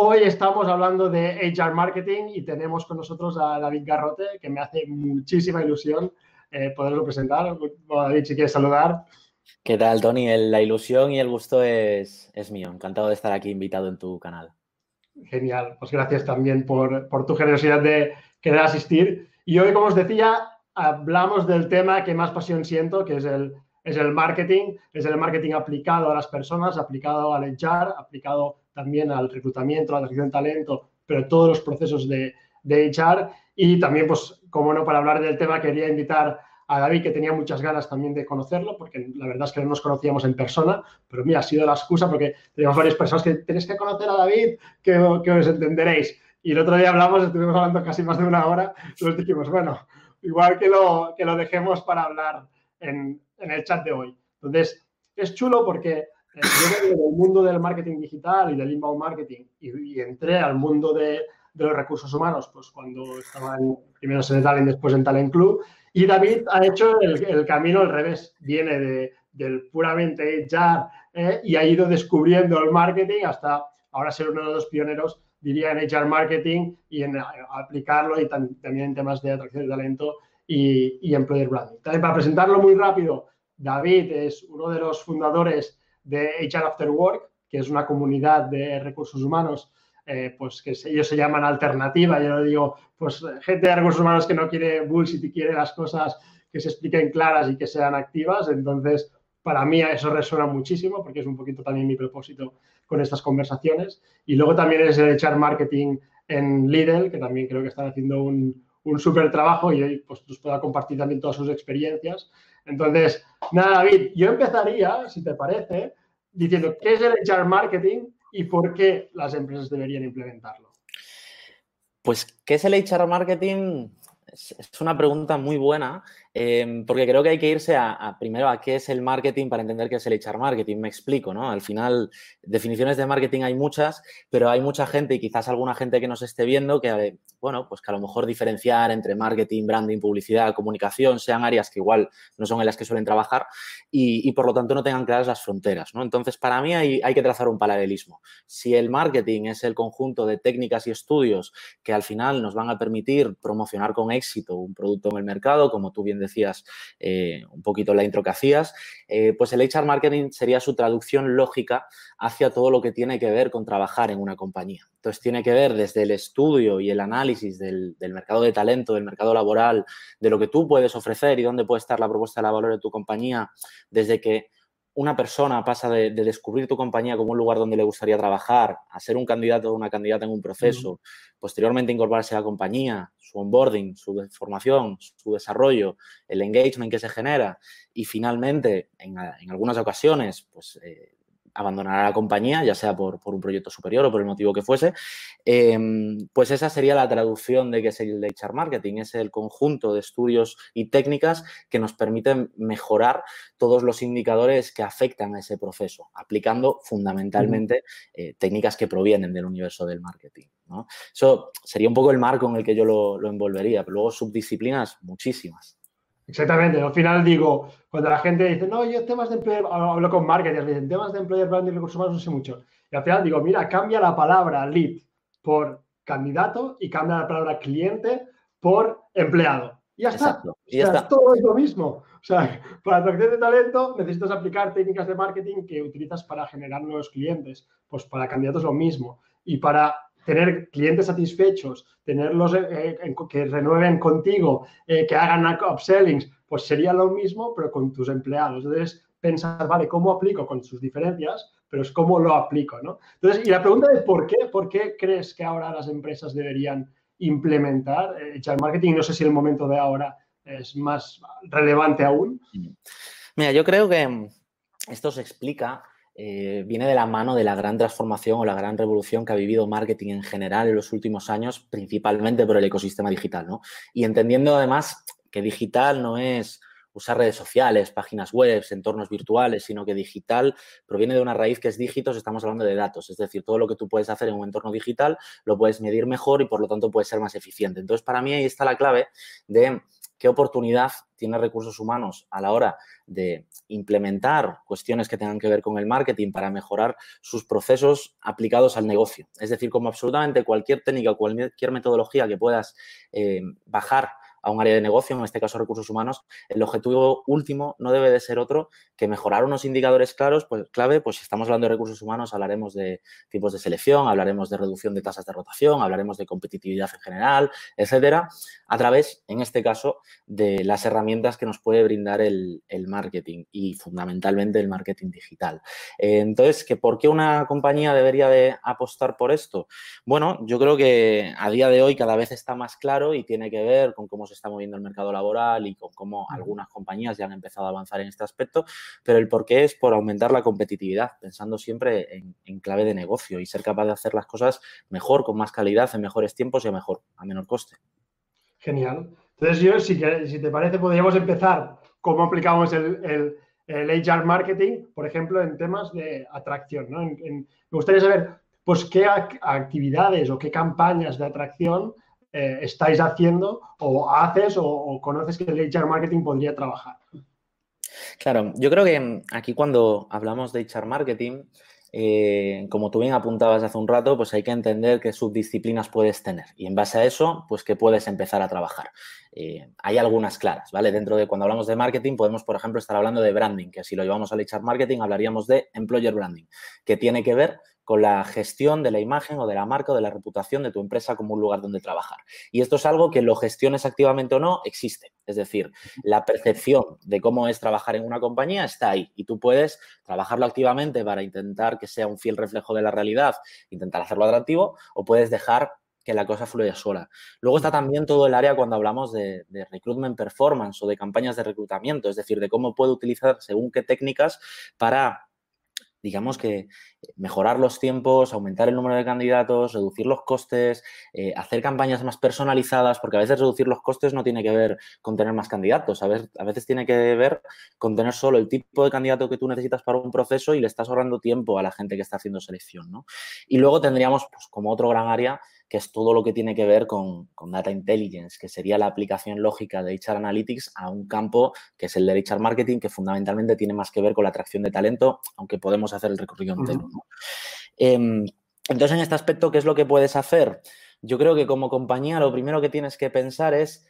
Hoy estamos hablando de HR Marketing y tenemos con nosotros a David Garrote, que me hace muchísima ilusión eh, poderlo presentar. David, si quieres saludar. ¿Qué tal, Tony? la ilusión y el gusto es, es, mío. Encantado de estar aquí invitado en tu canal. Genial. Pues gracias también por, por tu generosidad de querer asistir. Y hoy, como os decía, hablamos del tema que más pasión siento, que es el, es el marketing, es el marketing aplicado a las personas, aplicado al HR, aplicado también al reclutamiento, a la atracción de talento, pero todos los procesos de, de HR. Y también, pues, como no, para hablar del tema quería invitar a David, que tenía muchas ganas también de conocerlo, porque la verdad es que no nos conocíamos en persona, pero mira, ha sido la excusa porque teníamos varias personas que tenéis que conocer a David, que, que os entenderéis. Y el otro día hablamos, estuvimos hablando casi más de una hora, nos dijimos, bueno, igual que lo, que lo dejemos para hablar en, en el chat de hoy. Entonces, es chulo porque yo vengo del mundo del marketing digital y del inbound marketing y, entré al mundo de, los recursos humanos, pues cuando estaba primero en el Talent, después en Talent Club. Y David ha hecho el, camino al revés. Viene de, del puramente HR eh, y ha ido descubriendo el marketing hasta ahora ser uno de los pioneros, diría, en HR marketing y en aplicarlo y también en temas de atracción de talento y, y employer branding. Para presentarlo muy rápido, David es uno de los fundadores de HR After Work, que es una comunidad de recursos humanos, eh, pues que ellos se llaman alternativa. Yo lo digo, pues gente de recursos humanos que no quiere bullshit y quiere las cosas que se expliquen claras y que sean activas. Entonces, para mí eso resuena muchísimo porque es un poquito también mi propósito con estas conversaciones. Y luego también es el echar marketing en Lidl, que también creo que están haciendo un, un súper trabajo y hoy pues nos pueda compartir también todas sus experiencias. Entonces, nada, David, yo empezaría, si te parece, diciendo qué es el HR marketing y por qué las empresas deberían implementarlo. Pues, ¿qué es el HR marketing? Es una pregunta muy buena Em, porque creo que hay que irse a, primero a qué es el marketing para entender qué es el HR marketing. Me explico, ¿no? Al final, definiciones de marketing hay muchas, pero hay mucha gente y quizás alguna gente que nos esté viendo que, bueno, pues que a lo mejor diferenciar entre marketing, branding, publicidad, comunicación sean áreas que igual no son en las que suelen trabajar y, por lo tanto no tengan claras las fronteras, ¿no? Entonces, para mí hay, que trazar un paralelismo. Si el marketing es el conjunto de técnicas y estudios que al final nos van a permitir promocionar con éxito un producto en el mercado, como tú bien decías, eh, un poquito la intro que hacías, eh, pues el HR marketing sería su traducción lógica hacia todo lo que tiene que ver con trabajar en una compañía. Entonces tiene que ver desde el estudio y el análisis del, mercado de talento, del mercado laboral, de lo que tú puedes ofrecer y dónde puede estar la propuesta de valor de tu compañía, desde que una persona pasa de, descubrir tu compañía como un lugar donde le gustaría trabajar a ser un candidato o una candidata en un proceso, posteriormente incorporarse a la compañía, su onboarding, su formación, su desarrollo, el engagement que se genera y finalmente, en, algunas ocasiones, pues eh, abandonar la compañía, ya sea por, un proyecto superior o por el motivo que fuese, em, pues esa sería la traducción de que es el HR marketing, es el conjunto de estudios y técnicas que nos permiten mejorar todos los indicadores que afectan a ese proceso, aplicando fundamentalmente eh, técnicas que provienen del universo del marketing. Eso sería un poco el marco en el que yo lo, lo envolvería, pero luego subdisciplinas muchísimas. Exactamente. Al final digo, cuando la gente dice, no, yo temas de employer, hablo con marketers, dicen, temas de employer branding y recursos humanos no sé mucho. Y al final digo, mira, cambia la palabra lead por candidato y cambia la palabra cliente por empleado. Y ya está. Y ya está. Todo es lo mismo. O sea, para atracción de talento necesitas aplicar técnicas de marketing que utilizas para generar nuevos clientes. Pues para candidatos lo mismo. Y para tener clientes satisfechos, tenerlos eh, eh, que renueven contigo, eh, que hagan upsellings, pues sería lo mismo, pero con tus empleados. Entonces, pensar, vale, ¿cómo aplico con sus diferencias? Pero es cómo lo aplico, ¿no? Entonces, y la pregunta es, ¿por qué? ¿Por qué crees que ahora las empresas deberían implementar echar marketing? No sé si el momento de ahora es más relevante aún. Mira, yo creo que esto se explica eh, viene de la mano de la gran transformación o la gran revolución que ha vivido marketing en general en los últimos años, principalmente por el ecosistema digital, ¿no? Y entendiendo además que digital no es usar redes sociales, páginas web, entornos virtuales, sino que digital proviene de una raíz que es dígitos, estamos hablando de datos, es decir, todo lo que tú puedes hacer en un entorno digital lo puedes medir mejor y por lo tanto puedes ser más eficiente. Entonces, para mí ahí está la clave de qué oportunidad tiene recursos humanos a la hora de implementar cuestiones que tengan que ver con el marketing para mejorar sus procesos aplicados al negocio. Es decir, como absolutamente cualquier técnica cualquier metodología que puedas eh, bajar a un área de negocio, en este caso recursos humanos, el objetivo último no debe de ser otro que mejorar unos indicadores claros, pues clave, pues si estamos hablando de recursos humanos, hablaremos de tipos de selección, hablaremos de reducción de tasas de rotación, hablaremos de competitividad en general, etcétera, a través, en este caso, de las herramientas que nos puede brindar el, marketing y fundamentalmente el marketing digital. entonces, ¿que ¿por qué una compañía debería de apostar por esto? Bueno, yo creo que a día de hoy cada vez está más claro y tiene que ver con cómo se está moviendo el mercado laboral y con cómo algunas compañías ya han empezado a avanzar en este aspecto, pero el porqué es por aumentar la competitividad, pensando siempre en, clave de negocio y ser capaz de hacer las cosas mejor, con más calidad, en mejores tiempos y a mejor, a menor coste. Genial. Entonces, yo, si, si te parece, podríamos empezar cómo aplicamos el, el, HR marketing, por ejemplo, en temas de atracción. me gustaría saber, pues, qué actividades o qué campañas de atracción eh, estáis haciendo o haces o, conoces que el HR marketing podría trabajar. Claro, yo creo que aquí cuando hablamos de HR marketing, eh, como tú bien apuntabas hace un rato, pues hay que entender qué subdisciplinas puedes tener y en base a eso, pues que puedes empezar a trabajar. Eh, hay algunas claras, ¿vale? Dentro de cuando hablamos de marketing podemos, por ejemplo, estar hablando de branding, que si lo llevamos al HR marketing hablaríamos de employer branding, que tiene que ver con la gestión de la imagen o de la marca o de la reputación de tu empresa como un lugar donde trabajar. Y esto es algo que lo gestiones activamente o no, existe. Es decir, la percepción de cómo es trabajar en una compañía está ahí y tú puedes trabajarlo activamente para intentar que sea un fiel reflejo de la realidad, intentar hacerlo atractivo o puedes dejar que la cosa fluya sola. Luego está también todo el área cuando hablamos de, de, recruitment performance o de campañas de reclutamiento, es decir, de cómo puedo utilizar según qué técnicas para digamos que eh, mejorar los tiempos, aumentar el número de candidatos, reducir los costes, eh, hacer campañas más personalizadas, porque a veces reducir los costes no tiene que ver con tener más candidatos, a veces, tiene que ver con tener solo el tipo de candidato que tú necesitas para un proceso y le estás ahorrando tiempo a la gente que está haciendo selección. ¿no? Y luego tendríamos, pues, como otro gran área, que es todo lo que tiene que ver con, Data Intelligence, que sería la aplicación lógica de HR Analytics a un campo que es el de HR Marketing, que fundamentalmente tiene más que ver con la atracción de talento, aunque podemos hacer el recorrido entero. Em, entonces, en este aspecto, ¿qué es lo que puedes hacer? Yo creo que como compañía lo primero que tienes que pensar es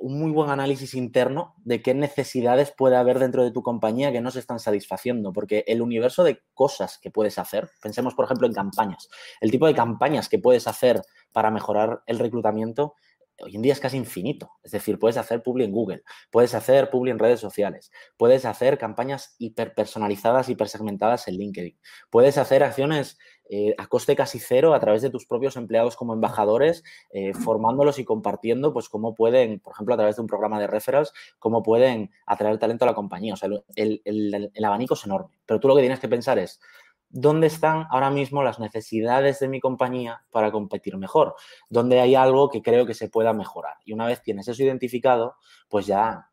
un muy buen análisis interno de qué necesidades puede haber dentro de tu compañía que no se están satisfaciendo, porque el universo de cosas que puedes hacer, pensemos por ejemplo en campañas, el tipo de campañas que puedes hacer para mejorar el reclutamiento hoy en día es casi infinito. Es decir, puedes hacer publi en Google, puedes hacer publi en redes sociales, puedes hacer campañas hiperpersonalizadas, hipersegmentadas en LinkedIn, puedes hacer acciones eh, a coste casi cero a través de tus propios empleados como embajadores, eh, formándolos y compartiendo, pues cómo pueden, por ejemplo, a través de un programa de referrals, cómo pueden atraer talento a la compañía. O sea, el abanico es enorme. Pero tú lo que tienes que pensar es, dónde están ahora mismo las necesidades de mi compañía para competir mejor, dónde hay algo que creo que se pueda mejorar. Y una vez tienes eso identificado, pues ya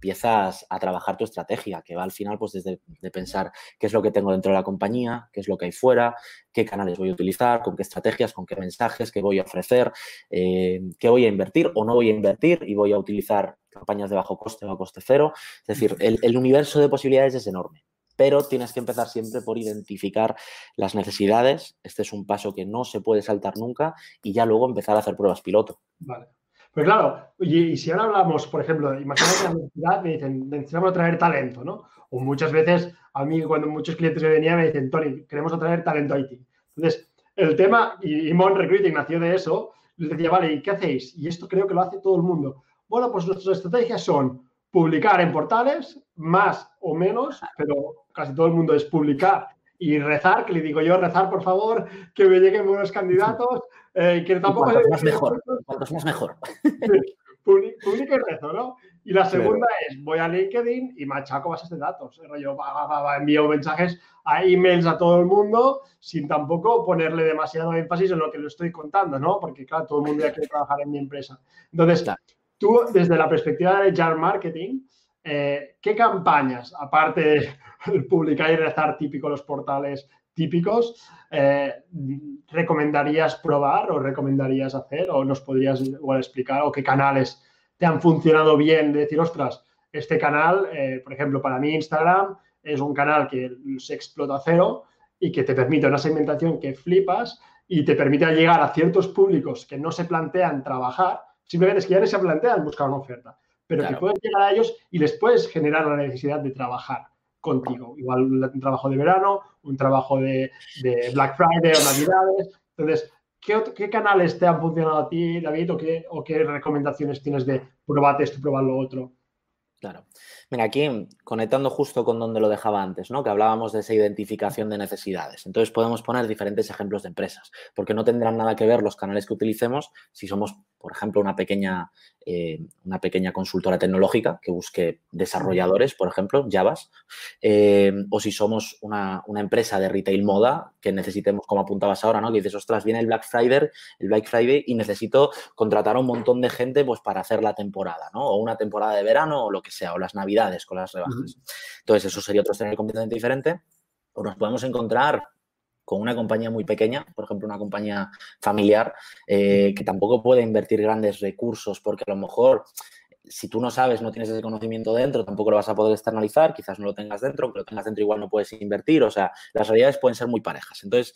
empiezas a trabajar tu estrategia, que va al final pues desde de pensar qué es lo que tengo dentro de la compañía, qué es lo que hay fuera, qué canales voy a utilizar, con qué estrategias, con qué mensajes, qué voy a ofrecer, eh, qué voy a invertir o no voy a invertir y voy a utilizar campañas de bajo coste o a coste cero. Es decir, el universo de posibilidades es enorme pero tienes que empezar siempre por identificar las necesidades. Este es un paso que no se puede saltar nunca y ya luego empezar a hacer pruebas piloto. Vale. Pues claro, y, si ahora hablamos, por ejemplo, imagínate la universidad me dicen, necesitamos atraer talento, ¿no? O muchas veces, a mí cuando muchos clientes me venían me dicen, Tony, queremos atraer talento IT. Entonces, el tema, y, Mon Recruiting nació de eso, les decía, vale, ¿y qué hacéis? Y esto creo que lo hace todo el mundo. Bueno, pues nuestras estrategias son publicar en portales, más o menos, pero casi todo el mundo es publicar y rezar, que le digo yo, rezar por favor, que me lleguen buenos candidatos, eh, que tampoco... Cuantos más mejor, cuantos más mejor. publica y rezo, ¿no? Y la segunda es, voy a LinkedIn y machaco bases de datos. Yo envío mensajes a emails a todo el mundo sin tampoco ponerle demasiado énfasis en lo que le estoy contando, ¿no? Porque, claro, todo el mundo ya quiere trabajar en mi empresa. Entonces, tú, desde la perspectiva de Jar Marketing, eh, ¿qué campañas, aparte de publicar y rezar típico los portales típicos, eh, recomendarías probar o recomendarías hacer o nos podrías igual explicar o qué canales te han funcionado bien de decir, ostras, este canal, eh, por ejemplo, para mí Instagram es un canal que se explota cero y que te permite una segmentación que flipas y te permite llegar a ciertos públicos que no se plantean trabajar, simplemente es que ya no se plantean buscar una oferta, pero que puedes llegar a ellos y les puedes generar la necesidad de trabajar contigo. Igual un trabajo de verano, un trabajo de, de Black Friday o Navidades. Entonces, ¿Qué, canales te han funcionado a ti, David, o qué, o qué recomendaciones tienes de probar esto, probar lo otro? Claro. Mira, aquí conectando justo con donde lo dejaba antes, ¿no? Que hablábamos de esa identificación de necesidades. Entonces podemos poner diferentes ejemplos de empresas, porque no tendrán nada que ver los canales que utilicemos si somos, por ejemplo, una pequeña, eh, una pequeña consultora tecnológica que busque desarrolladores, por ejemplo, Javas, eh, o si somos una, empresa de retail moda que necesitemos, como apuntabas ahora, ¿no? Que dices, ostras, viene el Black Friday, el Black Friday y necesito contratar a un montón de gente pues para hacer la temporada, ¿no? O una temporada de verano o lo que sea, o las navidades con las rebajas. Entonces, eso sería otro escenario completamente diferente. O nos podemos encontrar con una compañía muy pequeña, por ejemplo, una compañía familiar, eh, que tampoco puede invertir grandes recursos porque a lo mejor si tú no sabes, no tienes ese conocimiento dentro, tampoco lo vas a poder externalizar, quizás no lo tengas dentro, aunque lo tengas dentro igual no puedes invertir, o sea, las realidades pueden ser muy parejas. Entonces,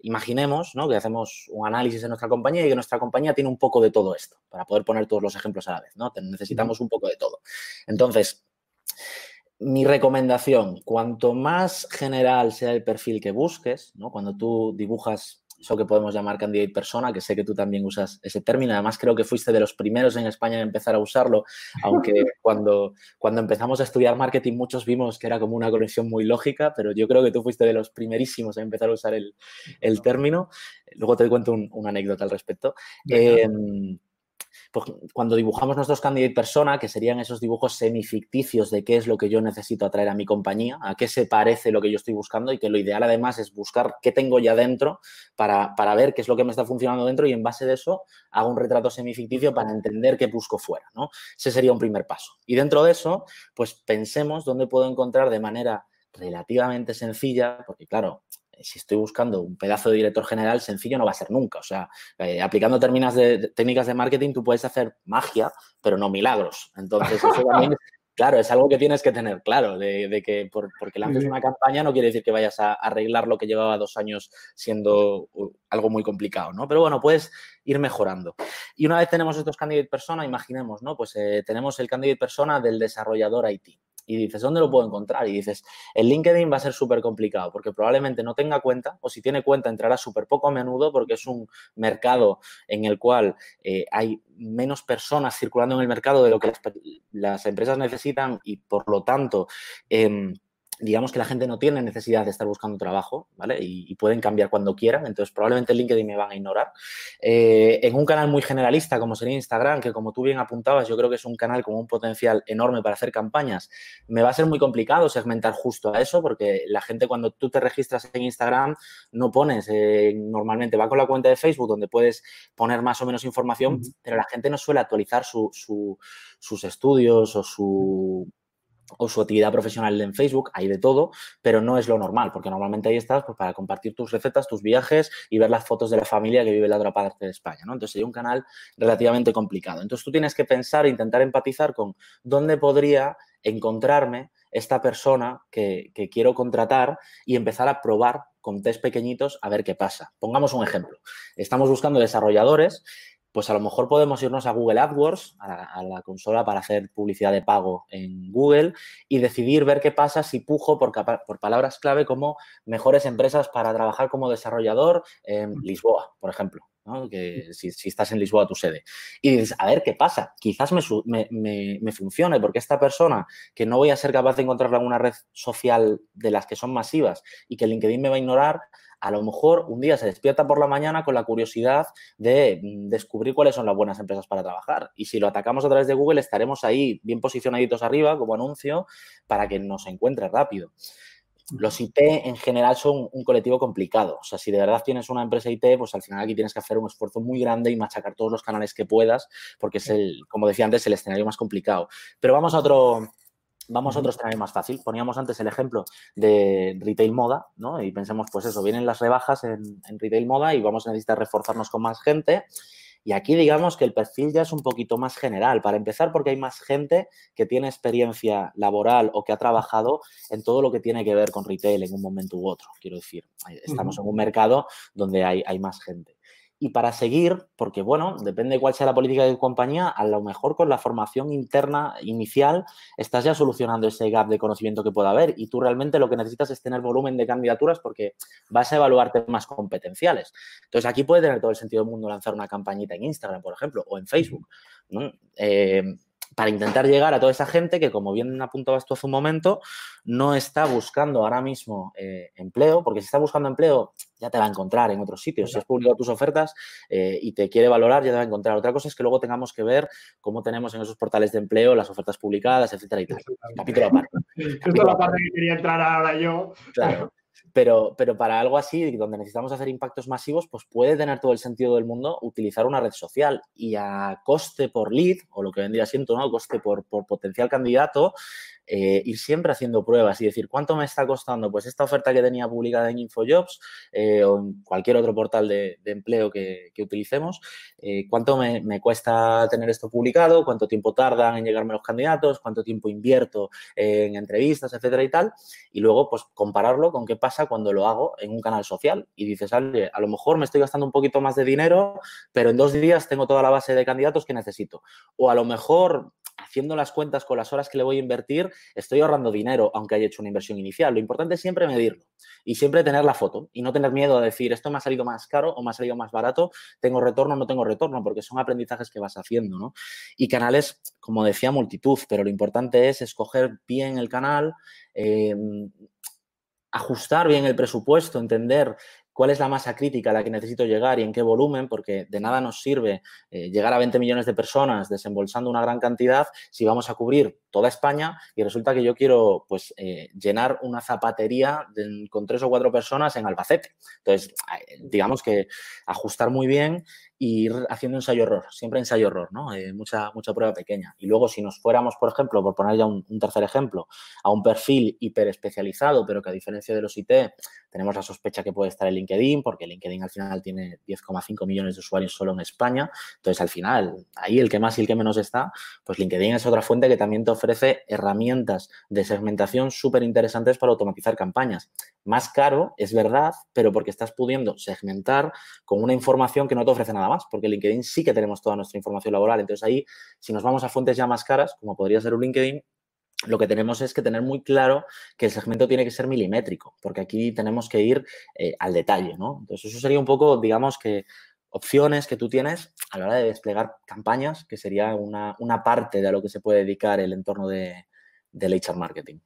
imaginemos ¿no? que hacemos un análisis en nuestra compañía y que nuestra compañía tiene un poco de todo esto, para poder poner todos los ejemplos a la vez, ¿no? Necesitamos un poco de todo. Entonces, mi recomendación, cuanto más general sea el perfil que busques, ¿no? cuando tú dibujas eso que podemos llamar candidate persona, que sé que tú también usas ese término. Además, creo que fuiste de los primeros en España en empezar a usarlo, aunque cuando, cuando empezamos a estudiar marketing muchos vimos que era como una conexión muy lógica, pero yo creo que tú fuiste de los primerísimos en empezar a usar el, término. Luego te cuento una anécdota al respecto. Pues, cuando dibujamos nuestros candidate persona, que serían esos dibujos semificticios de qué es lo que yo necesito atraer a mi compañía, a qué se parece lo que yo estoy buscando y que lo ideal además es buscar qué tengo ya dentro para, ver qué es lo que me está funcionando dentro y en base de eso hago un retrato semificticio para entender qué busco fuera, ¿no? Ese sería un primer paso. Y dentro de eso, pues pensemos dónde puedo encontrar de manera relativamente sencilla, porque claro, si estoy buscando un pedazo de director general, sencillo no va a ser nunca. O sea, eh, aplicando términos de, técnicas de marketing, tú puedes hacer magia, pero no milagros. Entonces, eso también, claro, es algo que tienes que tener claro, de, que por, porque lances una campaña no quiere decir que vayas a arreglar lo que llevaba dos años siendo algo muy complicado, ¿no? Pero bueno, puedes ir mejorando. Y una vez tenemos estos candidate persona, imaginemos, ¿no? Pues eh, tenemos el candidate persona del desarrollador IT y dices, ¿dónde lo puedo encontrar? Y dices, el LinkedIn va a ser súper complicado porque probablemente no tenga cuenta o si tiene cuenta entrará súper poco a menudo porque es un mercado en el cual eh, hay menos personas circulando en el mercado de lo que las, empresas necesitan y por lo tanto... Em, digamos que la gente no tiene necesidad de estar buscando trabajo, ¿vale? Y, pueden cambiar cuando quieran, entonces probablemente LinkedIn me van a ignorar. Eh, en un canal muy generalista como sería Instagram, que como tú bien apuntabas, yo creo que es un canal con un potencial enorme para hacer campañas, me va a ser muy complicado segmentar justo a eso, porque la gente cuando tú te registras en Instagram no pones, eh, normalmente va con la cuenta de Facebook donde puedes poner más o menos información, pero la gente no suele actualizar sus estudios o su o su actividad profesional en Facebook, hay de todo, pero no es lo normal, porque normalmente ahí estás pues, para compartir tus recetas, tus viajes y ver las fotos de la familia que vive en la otra parte de España, ¿no? Entonces sería un canal relativamente complicado. Entonces tú tienes que pensar e intentar empatizar con dónde podría encontrarme esta persona que, que quiero contratar y empezar a probar con test pequeñitos a ver qué pasa. Pongamos un ejemplo. Estamos buscando desarrolladores pues a lo mejor podemos irnos a Google AdWords, a la, consola para hacer publicidad de pago en Google y decidir ver qué pasa si pujo por, por, palabras clave como mejores empresas para trabajar como desarrollador en Lisboa, por ejemplo. que si, estás en Lisboa, tu sede. Y dices, a ver qué pasa, quizás me, me, funcione, porque esta persona que no voy a ser capaz de encontrarla en una red social de las que son masivas y que LinkedIn me va a ignorar, a lo mejor un día se despierta por la mañana con la curiosidad de mm, descubrir cuáles son las buenas empresas para trabajar. Y si lo atacamos a través de Google, estaremos ahí bien posicionaditos arriba como anuncio para que nos encuentre rápido. Los IT en general son un colectivo complicado. O sea, si de verdad tienes una empresa IT, pues al final aquí tienes que hacer un esfuerzo muy grande y machacar todos los canales que puedas, porque es el, como decía antes, el escenario más complicado. Pero vamos a otro, Vamos a otro escenario más fácil. Poníamos antes el ejemplo de retail moda, ¿no? Y pensemos, pues eso, vienen las rebajas en, en, retail moda y vamos a necesitar reforzarnos con más gente. Y aquí digamos que el perfil ya es un poquito más general. Para empezar, porque hay más gente que tiene experiencia laboral o que ha trabajado en todo lo que tiene que ver con retail en un momento u otro. Quiero decir, estamos en un mercado donde hay, hay más gente y para seguir, porque bueno, depende de cuál sea la política de tu compañía, a lo mejor con la formación interna inicial estás ya solucionando ese gap de conocimiento que pueda haber y tú realmente lo que necesitas es tener volumen de candidaturas porque vas a evaluar temas competenciales. Entonces aquí puede tener todo el sentido del mundo lanzar una campañita en Instagram, por ejemplo, o en Facebook. Eh, para intentar llegar a toda esa gente que, como bien apuntabas tú hace un momento, no está buscando ahora mismo eh, empleo, porque si está buscando empleo ya te va a encontrar en otros sitios. Si has publicado tus ofertas eh, y te quiere valorar, ya te va a encontrar. Otra cosa es que luego tengamos que ver cómo tenemos en esos portales de empleo las ofertas publicadas, etcétera y tal. Capítulo aparte. Esto es la parte que quería entrar ahora yo. Claro. Pero, pero para algo así, donde necesitamos hacer impactos masivos, pues puede tener todo el sentido del mundo utilizar una red social y a coste por lead, o lo que vendría siendo, ¿no? Coste por, por potencial candidato, eh, ir siempre haciendo pruebas y decir, ¿cuánto me está costando? Pues esta oferta que tenía publicada en InfoJobs eh, o en cualquier otro portal de, empleo que, utilicemos, eh, ¿cuánto me, cuesta tener esto publicado? ¿Cuánto tiempo tardan en llegarme los candidatos? ¿Cuánto tiempo invierto en entrevistas, etcétera y tal? Y luego, pues, compararlo con qué pasa cuando lo hago en un canal social y dices, a lo mejor me estoy gastando un poquito más de dinero, pero en dos días tengo toda la base de candidatos que necesito. O a lo mejor haciendo las cuentas con las horas que le voy a invertir, estoy ahorrando dinero, aunque haya hecho una inversión inicial. Lo importante es siempre medirlo y siempre tener la foto y no tener miedo a decir, esto me ha salido más caro o me ha salido más barato, tengo retorno o no tengo retorno, porque son aprendizajes que vas haciendo, ¿no? Y canales, como decía, multitud, pero lo importante es escoger bien el canal, em, ajustar bien el presupuesto, entender cuál es la masa crítica a la que necesito llegar y en qué volumen, porque de nada nos sirve eh, llegar a 20 millones de personas desembolsando una gran cantidad si vamos a cubrir toda España y resulta que yo quiero pues eh, llenar una zapatería con tres o cuatro personas en Albacete. Entonces, digamos que ajustar muy bien y ir haciendo ensayo-error, siempre ensayo-error, ¿no? Eh, mucha, mucha prueba pequeña. Y luego, si nos fuéramos, por ejemplo, por poner ya un, tercer ejemplo, a un perfil hiper especializado, pero que a diferencia de los IT, tenemos la sospecha que puede estar en LinkedIn, porque LinkedIn al final tiene 10,5 millones de usuarios solo en España. Entonces, al final, ahí el que más y el que menos está, pues LinkedIn es otra fuente que también te ofrece herramientas de segmentación súper interesantes para automatizar campañas. Más caro, es verdad, pero porque estás pudiendo segmentar con una información que no te ofrece nada más, porque LinkedIn sí que tenemos toda nuestra información laboral. Entonces ahí, si nos vamos a fuentes ya más caras, como podría ser un LinkedIn, lo que tenemos es que tener muy claro que el segmento tiene que ser milimétrico, porque aquí tenemos que ir eh, al detalle, ¿no? Entonces, eso sería un poco, digamos que opciones que tú tienes a la hora de desplegar campañas, que sería una, parte de lo que se puede dedicar el entorno de, del HR marketing.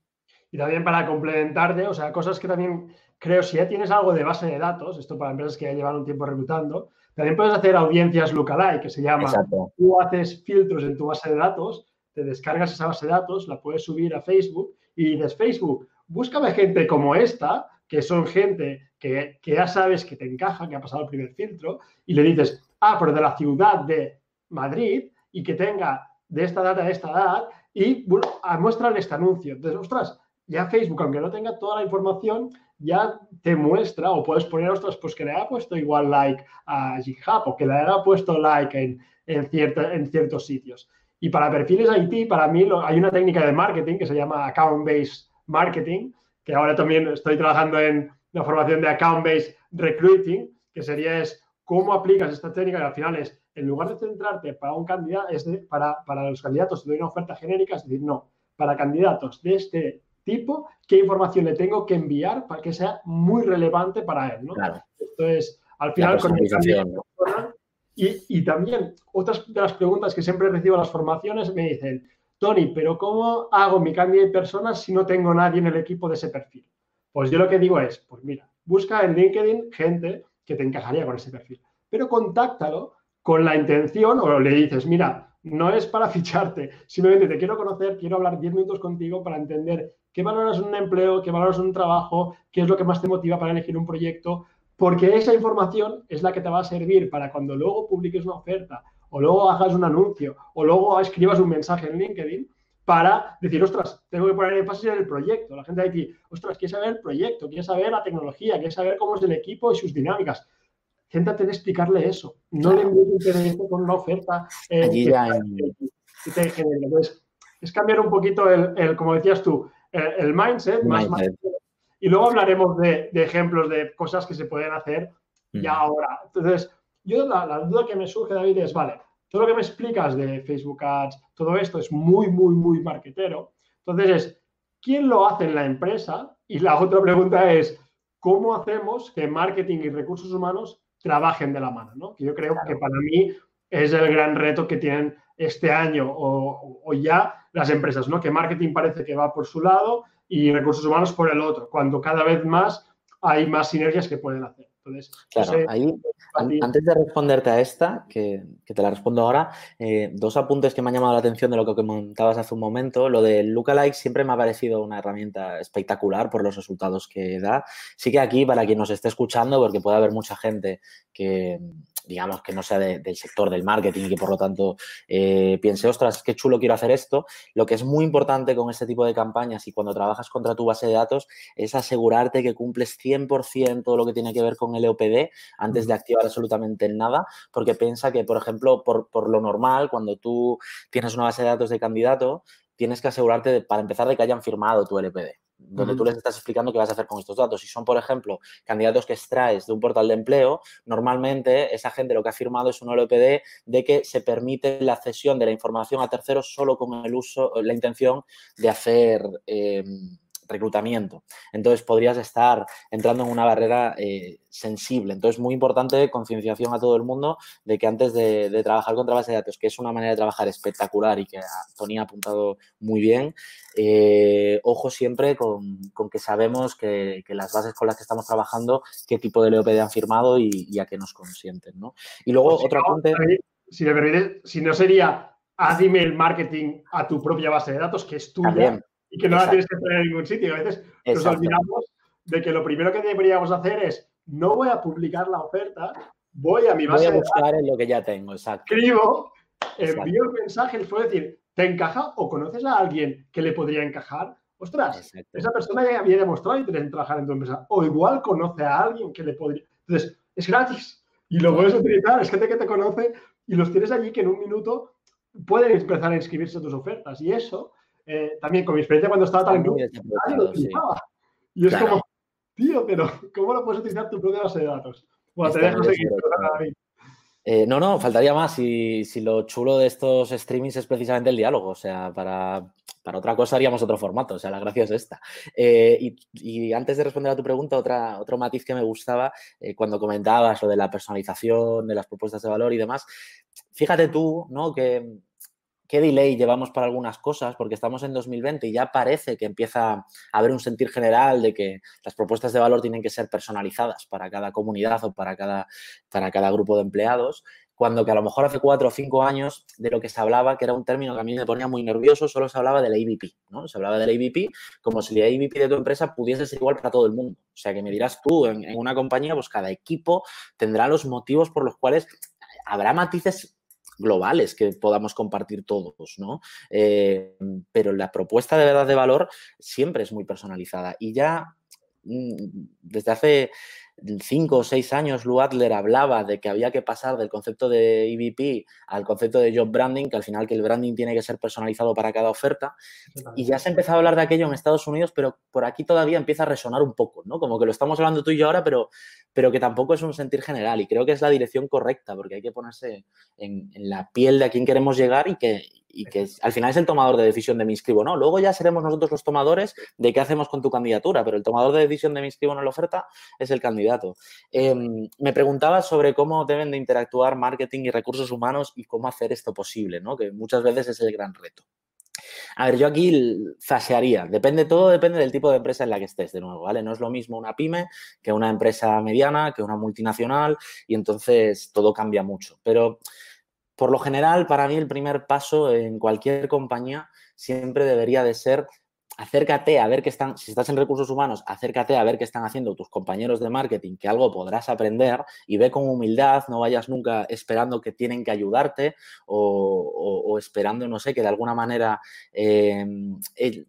Y también para complementarte, o sea, cosas que también creo, si ya tienes algo de base de datos, esto para empresas que ya llevan un tiempo reclutando, también puedes hacer audiencias lookalike, que se llama, tú haces filtros en tu base de datos, te descargas esa base de datos, la puedes subir a Facebook y dices, Facebook, búscame gente como esta, que son gente que, ya sabes que te encaja, que ha pasado el primer filtro, y le dices, ah, pero de la ciudad de Madrid y que tenga de esta data a esta edad, y bueno, muestran este anuncio. Entonces, ostras, ya Facebook, aunque no tenga toda la información, ya te muestra o puedes poner, ostras, pues que le haya puesto igual like a GitHub o que le haya puesto like en, en, en ciertos sitios. Y para perfiles IT, para mí hay una técnica de marketing que se llama account-based marketing, que ahora también estoy trabajando en la formación de account-based recruiting, que sería es cómo aplicas esta técnica y al final es, en lugar de centrarte para un candidato, es para, para los candidatos doy una oferta genérica, es decir, no, para candidatos de este tipo, qué información le tengo que enviar para que sea muy relevante para él, ¿no? Claro. Esto es, al final, con el Y, también otras de las preguntas que siempre recibo en las formaciones me dicen, Tony, pero ¿cómo hago mi cambio de personas si no tengo nadie en el equipo de ese perfil? Pues yo lo que digo es, pues mira, busca en LinkedIn gente que te encajaría con ese perfil, pero contáctalo con la intención o le dices, mira, no es para ficharte, simplemente te quiero conocer, quiero hablar 10 minutos contigo para entender qué valoras un empleo, qué valoras un trabajo, qué es lo que más te motiva para elegir un proyecto, porque esa información es la que te va a servir para cuando luego publiques una oferta o luego hagas un anuncio o luego escribas un mensaje en LinkedIn para decir, ostras, tengo que poner énfasis en el proyecto. La gente aquí, ostras, quiere saber el proyecto, quiere saber la tecnología, quiere saber cómo es el equipo y sus dinámicas. Céntrate en explicarle eso. No le envíes con una oferta. Eh, Entonces, es cambiar un poquito el, como decías tú, el, mindset, Más, y luego hablaremos de, ejemplos de cosas que se pueden hacer ya ahora. Entonces, yo la, duda que me surge, David, es, vale, todo lo que me explicas de Facebook Ads, todo esto es muy, muy, muy marketero. Entonces, es, ¿quién lo hace en la empresa? Y la otra pregunta es, ¿cómo hacemos que marketing y recursos humanos trabajen de la mano? ¿no? Que yo creo que para mí es el gran reto que tienen este año o, o, ya las empresas, ¿no? Que marketing parece que va por su lado y recursos humanos por el otro, cuando cada vez más hay más sinergias que pueden hacer. Entonces, claro, ahí, antes de responderte a esta, que, te la respondo ahora, eh, dos apuntes que me han llamado la atención de lo que comentabas hace un momento. Lo de Lookalike siempre me ha parecido una herramienta espectacular por los resultados que da. Sí que aquí, para quien nos esté escuchando, porque puede haber mucha gente que, digamos, que no sea del sector del marketing y que por lo tanto eh, piense, ostras, qué chulo quiero hacer esto. Lo que es muy importante con este tipo de campañas y cuando trabajas contra tu base de datos es asegurarte que cumples 100% todo lo que tiene que ver con el EOPD antes de activar absolutamente nada, porque piensa que, por ejemplo, por, por lo normal, cuando tú tienes una base de datos de candidato, tienes que asegurarte, de, para empezar, de que hayan firmado tu LPD donde tú les estás explicando qué vas a hacer con estos datos. Si son, por ejemplo, candidatos que extraes de un portal de empleo, normalmente esa gente lo que ha firmado es un LPD de que se permite la cesión de la información a terceros solo con el uso, la intención de hacer... Eh, reclutamiento. Entonces podrías estar entrando en una barrera eh, sensible. Entonces, muy importante concienciación a todo el mundo de que antes de, trabajar contra base de datos, que es una manera de trabajar espectacular y que Tony ha apuntado muy bien, eh, ojo siempre con, que sabemos que, las bases con las que estamos trabajando, qué tipo de LOPD han firmado y, a qué nos consienten. ¿no? Y luego, pues otro. Si me si no sería haz email marketing a tu propia base de datos, que es tuya, y que no la tienes que poner en ningún sitio. A veces nos olvidamos de que lo primero que deberíamos hacer es no voy a publicar la oferta, voy a mi base voy a buscar en lo que ya tengo, exacto. Escribo, envío el mensaje, les puedo decir, ¿te encaja o conoces a alguien que le podría encajar? Ostras, esa persona ya había demostrado interés en trabajar en tu empresa. O igual conoce a alguien que le podría. Entonces, es gratis y lo puedes utilizar. Es gente que te conoce y los tienes allí que en un minuto pueden empezar a inscribirse a tus ofertas. Y eso eh, también con mi experiencia cuando estaba tan en Y es como, tío, pero ¿cómo lo puedes utilizar tu propia base de datos? Bueno, te dejo seguir. Eh, no, no, faltaría más. Y si lo chulo de estos streamings es precisamente el diálogo. O sea, para, para otra cosa haríamos otro formato. O sea, la gracia es esta. Eh, y, antes de responder a tu pregunta, otra, otro matiz que me gustaba cuando comentabas lo de la personalización, de las propuestas de valor y demás. Fíjate tú, ¿no? Que qué delay llevamos para algunas cosas, porque estamos en 2020 y ya parece que empieza a haber un sentir general de que las propuestas de valor tienen que ser personalizadas para cada comunidad o para cada, para cada grupo de empleados, cuando que a lo mejor hace cuatro o cinco años de lo que se hablaba, que era un término que a mí me ponía muy nervioso, solo se hablaba de la IVP, ¿no? Se hablaba de la IVP como si la IVP de tu empresa pudiese ser igual para todo el mundo. O sea, que me dirás tú, en, en una compañía, pues cada equipo tendrá los motivos por los cuales habrá matices globales que podamos compartir todos, ¿no? Eh, pero la propuesta de verdad de valor siempre es muy personalizada y ya mm, desde hace cinco o seis años, Lou Adler hablaba de que había que pasar del concepto de EVP al concepto de job branding, que al final que el branding tiene que ser personalizado para cada oferta. Y ya se ha empezado a hablar de aquello en Estados Unidos, pero por aquí todavía empieza a resonar un poco, ¿no? Como que lo estamos hablando tú y yo ahora, pero, pero que tampoco es un sentir general. Y creo que es la dirección correcta, porque hay que ponerse en, en la piel de a quién queremos llegar y que, y que al final es el tomador de decisión de me inscribo no. Luego ya seremos nosotros los tomadores de qué hacemos con tu candidatura, pero el tomador de decisión de me inscribo en la oferta es el candidato. Candidato. Em, me preguntaba sobre cómo deben de interactuar marketing y recursos humanos y cómo hacer esto posible, ¿no? Que muchas veces es el gran reto. A ver, yo aquí fasearía. Depende, todo depende del tipo de empresa en la que estés, de nuevo, ¿vale? No es lo mismo una pyme que una empresa mediana, que una multinacional, y entonces todo cambia mucho. Pero por lo general, para mí el primer paso en cualquier compañía siempre debería de ser acércate a ver qué están, si estás en recursos humanos, acércate a ver qué están haciendo tus compañeros de marketing, que algo podrás aprender y ve con humildad, no vayas nunca esperando que tienen que ayudarte o, esperando, no sé, que de alguna manera em,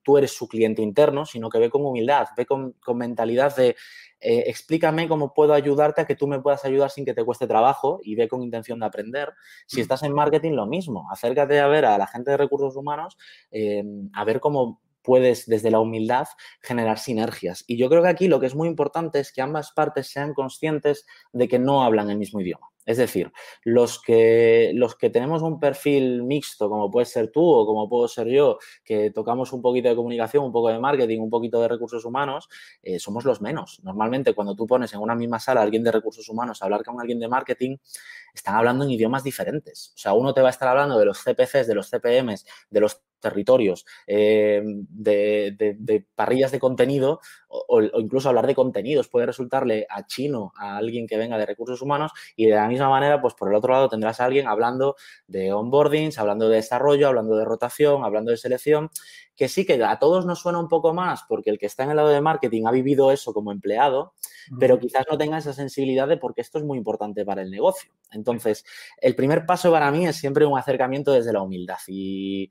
tú eres su cliente interno, sino que ve con humildad, ve con, mentalidad de eh, explícame cómo puedo ayudarte a que tú me puedas ayudar sin que te cueste trabajo y ve con intención de aprender. Si mm. estás en marketing, lo mismo. Acércate a ver a la gente de recursos humanos, em, a ver cómo puedes desde la humildad generar sinergias. Y yo creo que aquí lo que es muy importante es que ambas partes sean conscientes de que no hablan el mismo idioma. Es decir, los que, los que tenemos un perfil mixto, como puedes ser tú o como puedo ser yo, que tocamos un poquito de comunicación, un poco de marketing, un poquito de recursos humanos, eh, somos los menos. Normalmente cuando tú pones en una misma sala a alguien de recursos humanos a hablar con alguien de marketing, están hablando en idiomas diferentes. O sea, uno te va a estar hablando de los CPCs, de los CPMs, de los territorios, eh, de, parrillas de contenido o, incluso hablar de contenidos puede resultarle a chino a alguien que venga de recursos humanos y de la misma manera, pues por el otro lado tendrás a alguien hablando de onboardings, hablando de desarrollo, hablando de rotación, hablando de selección, que sí que a todos nos suena un poco más porque el que está en el lado de marketing ha vivido eso como empleado, pero quizás no tenga esa sensibilidad de porque esto es muy importante para el negocio. Entonces, el primer paso para mí es siempre un acercamiento desde la humildad y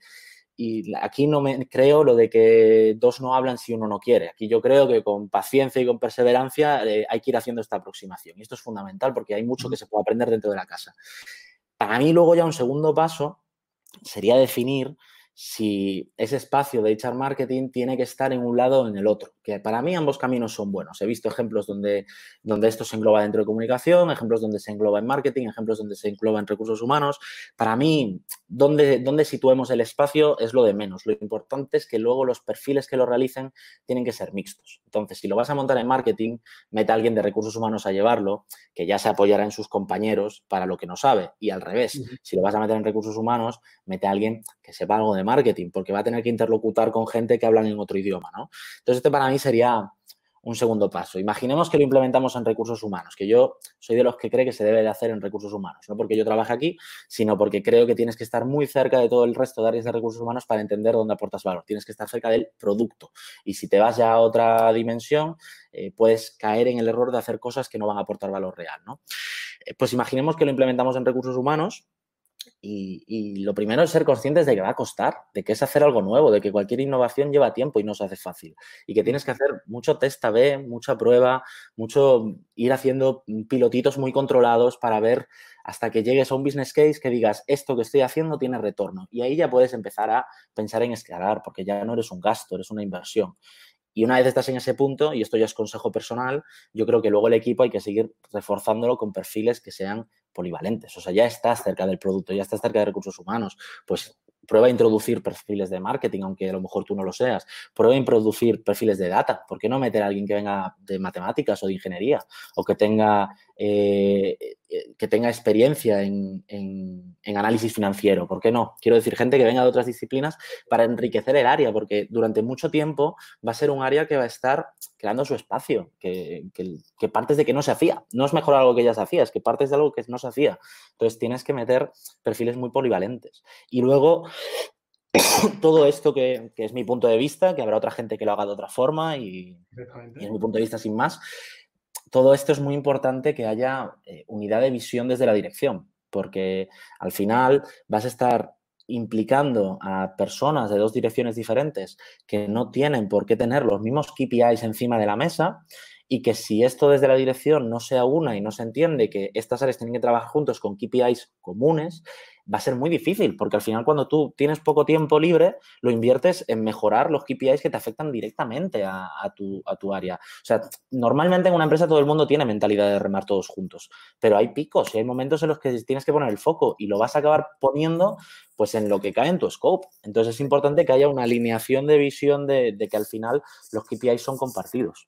y aquí no me creo lo de que dos no hablan si uno no quiere. Aquí yo creo que con paciencia y con perseverancia eh, hay que ir haciendo esta aproximación. Y esto es fundamental porque hay mucho que se puede aprender dentro de la casa. Para mí luego ya un segundo paso sería definir si ese espacio de HR marketing tiene que estar en un lado o en el otro. Que para mí ambos caminos son buenos. He visto ejemplos donde, donde esto se engloba dentro de comunicación, ejemplos donde se engloba en marketing, ejemplos donde se engloba en recursos humanos. Para mí, donde, donde situemos el espacio es lo de menos. Lo importante es que luego los perfiles que lo realicen tienen que ser mixtos. Entonces, si lo vas a montar en marketing, mete a alguien de recursos humanos a llevarlo, que ya se apoyará en sus compañeros para lo que no sabe. Y al revés, si lo vas a meter en recursos humanos, mete a alguien que sepa algo de marketing, porque va a tener que interlocutar con gente que hablan en otro idioma, ¿no? Entonces, este para mí sería un segundo paso. Imaginemos que lo implementamos en recursos humanos, que yo soy de los que cree que se debe de hacer en recursos humanos, no porque yo trabaje aquí, sino porque creo que tienes que estar muy cerca de todo el resto de áreas de recursos humanos para entender dónde aportas valor. Tienes que estar cerca del producto. Y si te vas ya a otra dimensión, eh, puedes caer en el error de hacer cosas que no van a aportar valor real, ¿no? Eh, pues imaginemos que lo implementamos en recursos humanos y, lo primero es ser conscientes de que va a costar, de que es hacer algo nuevo, de que cualquier innovación lleva tiempo y no se hace fácil. Y que tienes que hacer mucho test A-B, mucha prueba, mucho ir haciendo pilotitos muy controlados para ver hasta que llegues a un business case que digas, esto que estoy haciendo tiene retorno. Y ahí ya puedes empezar a pensar en escalar, porque ya no eres un gasto, eres una inversión. Y una vez estás en ese punto, y esto ya es consejo personal, yo creo que luego el equipo hay que seguir reforzándolo con perfiles que sean polivalentes. O sea, ya estás cerca del producto, ya estás cerca de recursos humanos. Pues prueba a introducir perfiles de marketing, aunque a lo mejor tú no lo seas. Prueba a introducir perfiles de data. ¿Por qué no meter a alguien que venga de matemáticas o de ingeniería? O que tenga, eh, eh, que tenga experiencia en, análisis financiero. ¿Por qué no? Quiero decir, gente que venga de otras disciplinas para enriquecer el área, porque durante mucho tiempo va a ser un área que va a estar creando su espacio, que, que partes de que no se hacía. No es mejor algo que ya se hacía, es que partes de algo que no se hacía. Entonces tienes que meter perfiles muy polivalentes. Y luego todo esto que, es mi punto de vista, que habrá otra gente que lo haga de otra forma y, es mi punto de vista sin más, todo esto es muy importante que haya eh, unidad de visión desde la dirección, porque al final vas a estar implicando a personas de dos direcciones diferentes que no tienen por qué tener los mismos KPIs encima de la mesa y que si esto desde la dirección no se una y no se entiende que estas áreas tienen que trabajar juntos con KPIs comunes, va a ser muy difícil, porque al final cuando tú tienes poco tiempo libre, lo inviertes en mejorar los KPIs que te afectan directamente a, tu, a tu área. O sea, normalmente en una empresa todo el mundo tiene mentalidad de remar todos juntos, pero hay picos y hay momentos en los que tienes que poner el foco y lo vas a acabar poniendo pues en lo que cae en tu scope. Entonces es importante que haya una alineación de visión de que al final los KPIs son compartidos.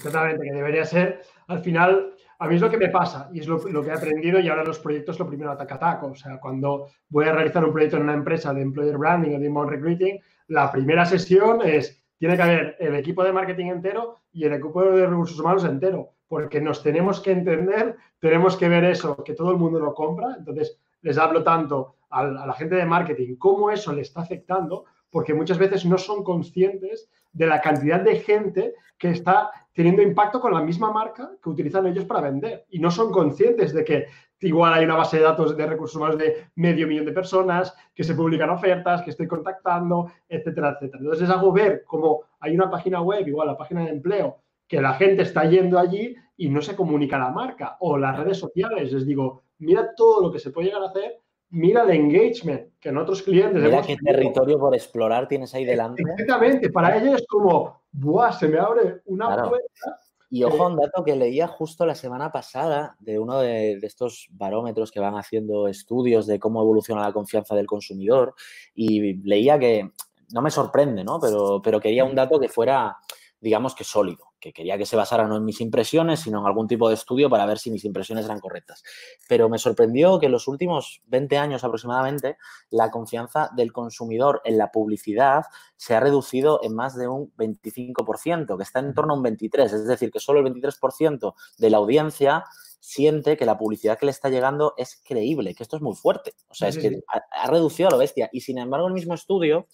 Totalmente, que debería ser al final, a mí es lo que me pasa y es lo, que he aprendido y ahora los proyectos lo primero ataca. O sea, cuando voy a realizar un proyecto en una empresa de employer branding o de inbound recruiting, la primera sesión es, tiene que haber el equipo de marketing entero y el equipo de recursos humanos entero, porque nos tenemos que entender, tenemos que ver eso, que todo el mundo lo compra. Entonces, les hablo tanto a la gente de marketing cómo eso le está afectando, porque muchas veces no son conscientes de la cantidad de gente que está teniendo impacto con la misma marca que utilizan ellos para vender. Y no son conscientes de que igual hay una base de datos de recursos humanos de medio millón de personas, que se publican ofertas, que estoy contactando, etcétera, etcétera. Entonces es algo ver cómo hay una página web, igual la página de empleo, que la gente está yendo allí y no se comunica la marca. O las redes sociales, les digo, mira todo lo que se puede llegar a hacer mira el engagement que en otros clientes. Mira qué territorio por explorar tienes ahí delante. Exactamente, para ellos es como, ¡buah! Se me abre una puerta. Y ojo, un dato que leía justo la semana pasada de uno de, estos barómetros que van haciendo estudios de cómo evoluciona la confianza del consumidor y leía que, no me sorprende, ¿no? Pero, pero quería un dato que fuera, digamos que sólido que quería que se basara no en mis impresiones, sino en algún tipo de estudio para ver si mis impresiones eran correctas. Pero me sorprendió que en los últimos 20 años aproximadamente la confianza del consumidor en la publicidad se ha reducido en más de un 25%, que está en torno a un 23%, es decir, que solo el 23% de la audiencia siente que la publicidad que le está llegando es creíble, que esto es muy fuerte. O sea, es que ha, ha reducido a lo bestia. Y sin embargo, el mismo estudio,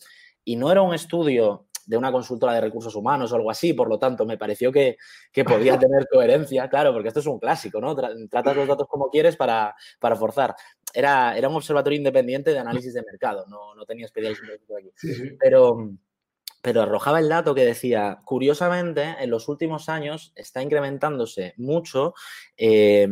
y no era un estudio de una consultora de recursos humanos o algo así, por lo tanto, me pareció que, podía tener coherencia, claro, porque esto es un clásico, ¿no? Tratas los datos como quieres para, para forzar. Era, era un observatorio independiente de análisis de mercado, no, no tenía especialistas aquí. Pero, pero arrojaba el dato que decía, curiosamente, en los últimos años está incrementándose mucho eh,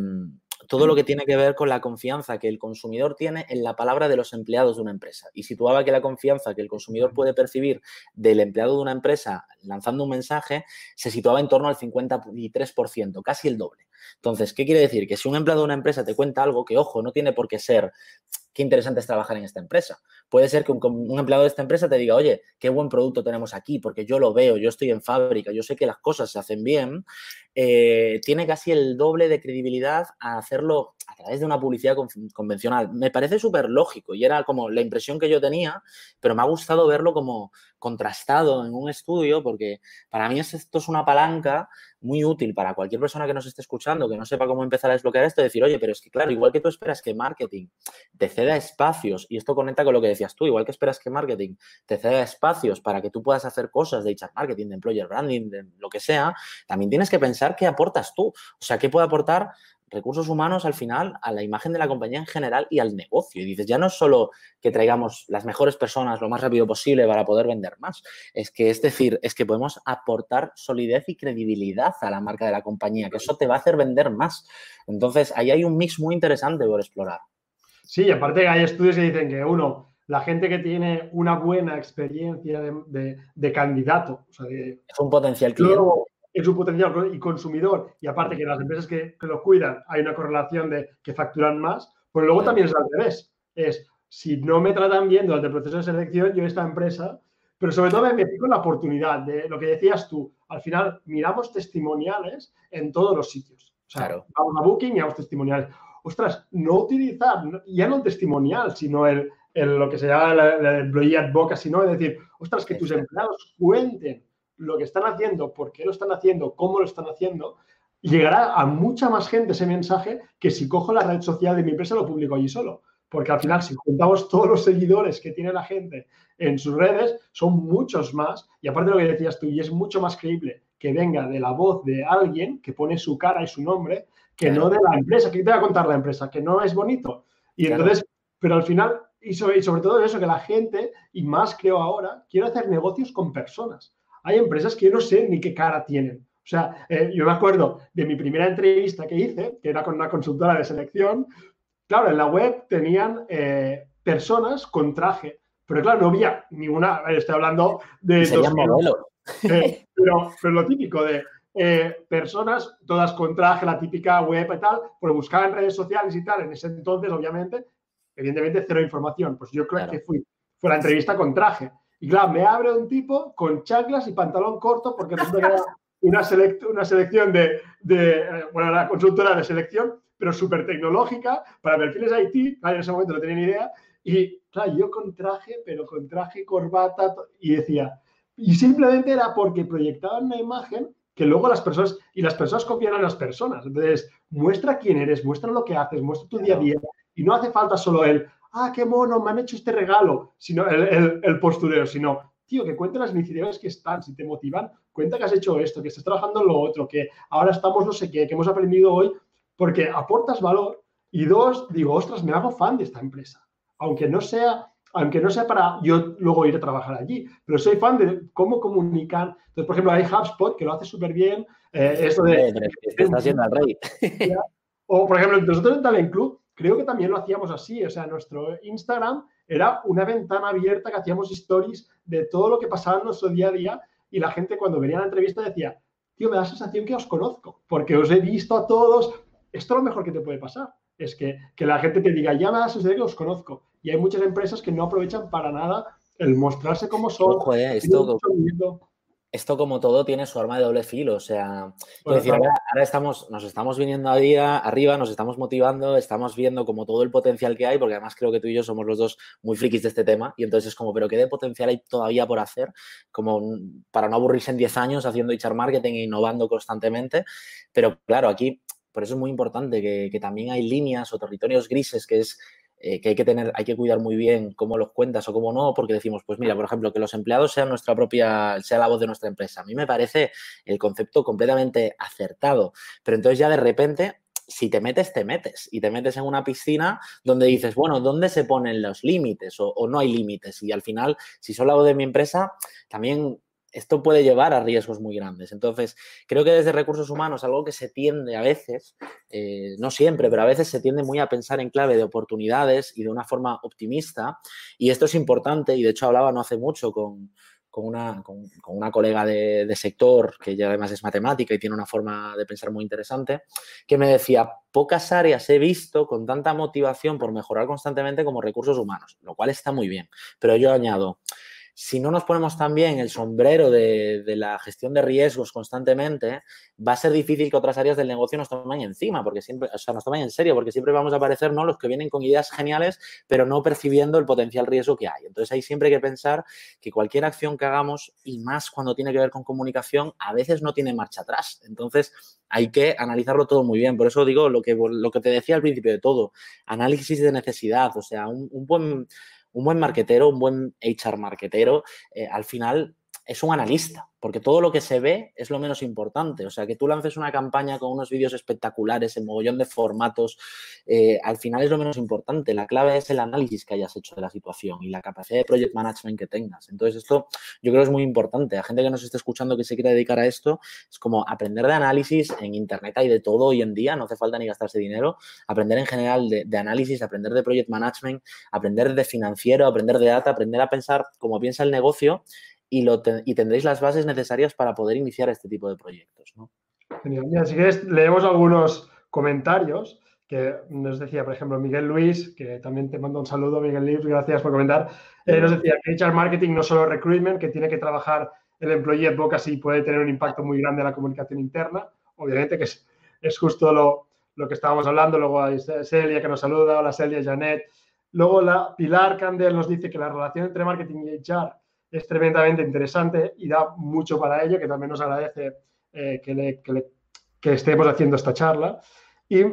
todo lo que tiene que ver con la confianza que el consumidor tiene en la palabra de los empleados de una empresa. Y situaba que la confianza que el consumidor puede percibir del empleado de una empresa lanzando un mensaje se situaba en torno al 53%, casi el doble. Entonces, ¿qué quiere decir? Que si un empleado de una empresa te cuenta algo que, ojo, no tiene por qué ser qué interesante es trabajar en esta empresa. Puede ser que un, empleado de esta empresa te diga, oye, qué buen producto tenemos aquí, porque yo lo veo, yo estoy en fábrica, yo sé que las cosas se hacen bien. Eh, tiene casi el doble de credibilidad a hacerlo a través de una publicidad convencional. Me parece súper lógico y era como la impresión que yo tenía, pero me ha gustado verlo como contrastado en un estudio porque para mí esto es una palanca muy útil para cualquier persona que nos esté escuchando, que no sepa cómo empezar a desbloquear esto, decir, oye, pero es que claro, igual que tú esperas que marketing te ceda espacios, y esto conecta con lo que decías tú, igual que esperas que marketing te ceda espacios para que tú puedas hacer cosas de HR marketing, de employer branding, de lo que sea, también tienes que pensar qué aportas tú, o sea, qué puede aportar recursos humanos al final a la imagen de la compañía en general y al negocio. Y dices, ya no es solo que traigamos las mejores personas lo más rápido posible para poder vender más, es que es decir, es que podemos aportar solidez y credibilidad a la marca de la compañía, que eso te va a hacer vender más. Entonces, ahí hay un mix muy interesante por explorar. Sí, aparte hay estudios que dicen que uno, la gente que tiene una buena experiencia de, candidato, es un potencial cliente es un potencial y consumidor, y aparte que las empresas que, lo cuidan hay una correlación de que facturan más, pues luego también es al revés. Es, si no me tratan bien durante el proceso de selección, yo esta empresa, pero sobre todo me fijo en la oportunidad de lo que decías tú. Al final, miramos testimoniales en todos los sitios. O sea, claro. vamos a Booking y miramos testimoniales. Ostras, no utilizar, ya no el testimonial, sino el, lo que se llama el, el employee advocacy, ¿no? Es decir, ostras, que tus empleados cuenten lo que están haciendo, por qué lo están haciendo, cómo lo están haciendo, llegará a mucha más gente ese mensaje que si cojo la red social de mi empresa y lo publico allí solo. Porque al final, si juntamos todos los seguidores que tiene la gente en sus redes, son muchos más. Y aparte de lo que decías tú, y es mucho más creíble que venga de la voz de alguien que pone su cara y su nombre, que no de la empresa. ¿Qué te va a contar la empresa? Que no es bonito. Y entonces, pero al final, y sobre, y sobre todo eso, que la gente, y más creo ahora, quiere hacer negocios con personas hay empresas que yo no sé ni qué cara tienen. O sea, eh, yo me acuerdo de mi primera entrevista que hice, que era con una consultora de selección. Claro, en la web tenían eh, personas con traje, pero claro, no había ninguna. Estoy hablando de. Serían modelos. Eh, pero, pero, lo típico de personas, todas con traje, la típica web y tal, pues buscaban en redes sociales y tal. En ese entonces, obviamente, evidentemente, cero información. Pues yo creo que fui, fue la entrevista con traje. Y claro, me abre un tipo con chaclas y pantalón corto porque resulta una, una selección de, de, eh, bueno, la consultora de selección, pero súper tecnológica para perfiles IT, en ese momento no tenía ni idea, y claro, yo con traje, pero con traje, corbata, y decía, y simplemente era porque proyectaban una imagen que luego las personas, y las personas copian a las personas. Entonces, muestra quién eres, muestra lo que haces, muestra tu día a día. Y no hace falta solo el, ah, qué mono, me han hecho este regalo, sino el, el, postureo, sino, tío, que cuente las iniciativas que están, si te motivan, cuenta que has hecho esto, que estás trabajando en lo otro, que ahora estamos no sé qué, que hemos aprendido hoy, porque aportas valor. Y dos, digo, ostras, me hago fan de esta empresa. Aunque no sea, aunque no sea para yo luego ir a trabajar allí, pero soy fan de cómo comunicar. Entonces, por ejemplo, hay HubSpot que lo hace súper bien. Eh, eso de... Está siendo el rey. O, por ejemplo, nosotros en Talent Club creo que también lo hacíamos así. O sea, nuestro Instagram era una ventana abierta que hacíamos stories de todo lo que pasaba en nuestro día a día y la gente cuando venía a la entrevista decía, tío, me da la sensación que os conozco, porque os he visto a todos. Esto es lo mejor que te puede pasar. Es que, que la gente te diga, ya me da la sensación que os conozco. Y hay muchas empresas que no aprovechan para nada el mostrarse como son. esto, esto como todo tiene su arma de doble filo, o sea, decir, ahora, estamos, nos estamos viniendo a día, arriba, nos estamos motivando, estamos viendo como todo el potencial que hay, porque además creo que tú y yo somos los dos muy frikis de este tema, y entonces es como, pero ¿qué de potencial hay todavía por hacer? Como para no aburrirse en 10 años haciendo HR marketing e innovando constantemente, pero claro, aquí por eso es muy importante que, que también hay líneas o territorios grises que es eh, que hay que tener, hay que cuidar muy bien cómo los cuentas o cómo no, porque decimos, pues mira, por ejemplo, que los empleados sean nuestra propia, sea la voz de nuestra empresa. A mí me parece el concepto completamente acertado, pero entonces ya de repente si te metes, te metes y te metes en una piscina donde dices, bueno, ¿dónde se ponen los límites o, o no hay límites? Y al final, si la voz de mi empresa, también esto puede llevar a riesgos muy grandes. Entonces, creo que desde recursos humanos, algo que se tiende a veces, eh, no siempre, pero a veces se tiende muy a pensar en clave de oportunidades y de una forma optimista. Y esto es importante, y de hecho hablaba no hace mucho con, una, colega de, de, sector que ya además es matemática y tiene una forma de pensar muy interesante, que me decía, pocas áreas he visto con tanta motivación por mejorar constantemente como recursos humanos, lo cual está muy bien. Pero yo añado, si no nos ponemos también el sombrero de, la gestión de riesgos constantemente, va a ser difícil que otras áreas del negocio nos tomen encima, porque siempre, o sea, nos tomen en serio, porque siempre vamos a aparecer, ¿no? Los que vienen con ideas geniales, pero no percibiendo el potencial riesgo que hay. Entonces hay siempre que pensar que cualquier acción que hagamos, y más cuando tiene que ver con comunicación, a veces no tiene marcha atrás. Entonces hay que analizarlo todo muy bien. Por eso digo lo que, lo que te decía al principio de todo, análisis de necesidad, o sea, un, un buen un buen marquetero, un buen HR marquetero, eh, al final es un analista, porque todo lo que se ve es lo menos importante. O sea, que tú lances una campaña con unos vídeos espectaculares, en mogollón de formatos, eh, al final es lo menos importante. La clave es el análisis que hayas hecho de la situación y la capacidad de project management que tengas. Entonces, esto yo creo es muy importante. A gente que nos esté escuchando que se quiera dedicar a esto, es como aprender de análisis. En Internet hay de todo hoy en día, no hace falta ni gastarse dinero. Aprender en general de, de análisis, aprender de project management, aprender de financiero, aprender de data, aprender a pensar cómo piensa el negocio y, lo y tendréis las bases necesarias para poder iniciar este tipo de proyectos. ¿no? Genial. si quieres, leemos algunos comentarios que nos decía, por ejemplo, Miguel Luis, que también te mando un saludo, Miguel Luis, gracias por comentar. Eh, nos decía que HR Marketing no solo recruitment, que tiene que trabajar el employee advocacy puede tener un impacto muy grande en la comunicación interna. Obviamente que es, es justo lo, lo, que estábamos hablando. Luego hay Celia que nos saluda, hola Celia, Janet. Luego la Pilar Candel nos dice que la relación entre marketing y HR es tremendamente interesante y da mucho para ello, que también nos agradece eh, que, estemos haciendo esta charla. Y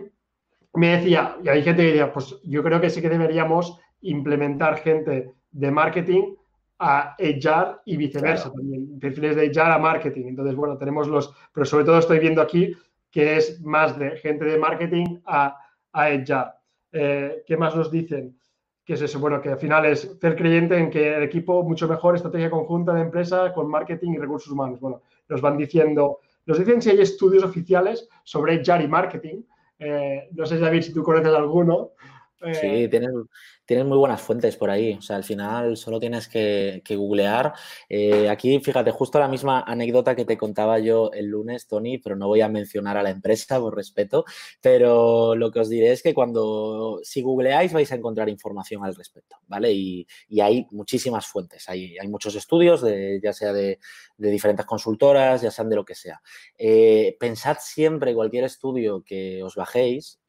me decía, y hay gente que decía, pues yo creo que sí que deberíamos implementar gente de marketing a HR y viceversa también, perfiles de HR a marketing. Entonces, bueno, tenemos los, pero sobre todo estoy viendo aquí que es más de gente de marketing a, a HR. Eh, ¿Qué más nos dicen? Que es eso? Bueno, que al final es ser creyente en que el equipo mucho mejor, estrategia conjunta de empresa con marketing y recursos humanos. Bueno, nos van diciendo, nos dicen si hay estudios oficiales sobre HR y marketing. Eh, no sé, David, si tú conoces alguno. Sí, eh, tienes, tienes, muy buenas fuentes por ahí. O sea, al final solo tienes que, googlear. Eh, aquí, fíjate, justo la misma anécdota que te contaba yo el lunes, Tony, pero no voy a mencionar a la empresa por respeto. Pero lo que os diré es que cuando, si googleáis, vais a encontrar información al respecto, ¿vale? Y, hay muchísimas fuentes. Hay, hay muchos estudios, de, ya sea de, diferentes consultoras, ya sean de lo que sea. Eh, pensad siempre, cualquier estudio que os bajéis,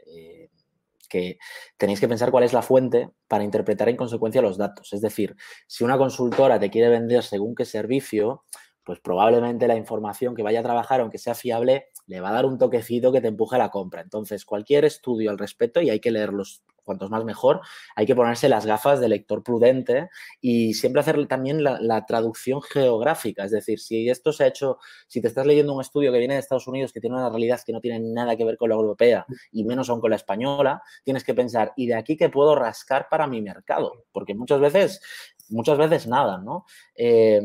que tenéis que pensar cuál es la fuente para interpretar en consecuencia los datos. Es decir, si una consultora te quiere vender según qué servicio, pues probablemente la información que vaya a trabajar, aunque sea fiable, le va a dar un toquecito que te empuje a la compra. Entonces, cualquier estudio al respecto, y hay que leerlos cuantos más mejor, hay que ponerse las gafas de lector prudente y siempre hacer también la, traducción geográfica. Es decir, si esto se ha hecho, si te estás leyendo un estudio que viene de Estados Unidos que tiene una realidad que no tiene nada que ver con la europea y menos aún con la española, tienes que pensar, ¿y de aquí qué puedo rascar para mi mercado? Porque muchas veces, muchas veces nada, ¿no? Eh,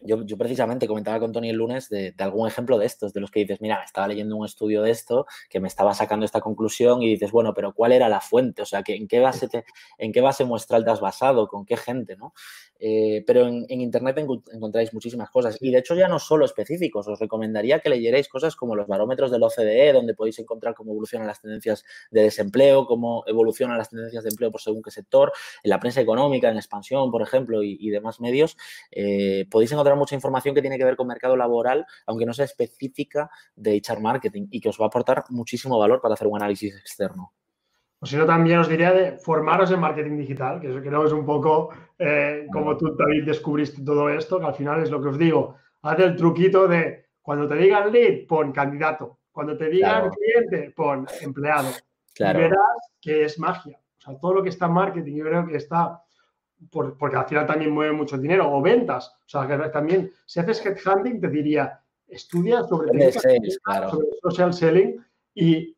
yo, precisamente comentaba con Tony el lunes de, algún ejemplo de estos, de los que dices, mira, estaba leyendo un estudio de esto que me estaba sacando esta conclusión y dices, bueno, pero ¿cuál era la fuente? O sea, ¿en qué base, te, en qué base muestral te has basado? ¿Con qué gente? ¿no? Eh, pero en, Internet encontráis muchísimas cosas. Y de hecho ya no solo específicos, os recomendaría que leyerais cosas como los barómetros del OCDE, donde podéis encontrar cómo evolucionan las tendencias de desempleo, cómo evolucionan las tendencias de empleo por según qué sector, en la prensa económica, en expansión, por ejemplo, y, demás medios. Eh, podéis encontrar mucha información que tiene que ver con mercado laboral, aunque no sea específica de HR marketing y que os va a aportar muchísimo valor para hacer un análisis externo. O si no, también os diría de formaros en marketing digital, que eso creo que es un poco eh, como tú, David, descubriste todo esto, que al final es lo que os digo. Haz el truquito de cuando te digan lead, pon candidato. Cuando te digan cliente, pon empleado. Claro. Y verás que es magia. O sea, todo lo que está en marketing, yo creo que está, porque al final también mueve mucho dinero, o ventas. O sea, que también, si haces headhunting, te diría, estudia sobre, sobre social selling y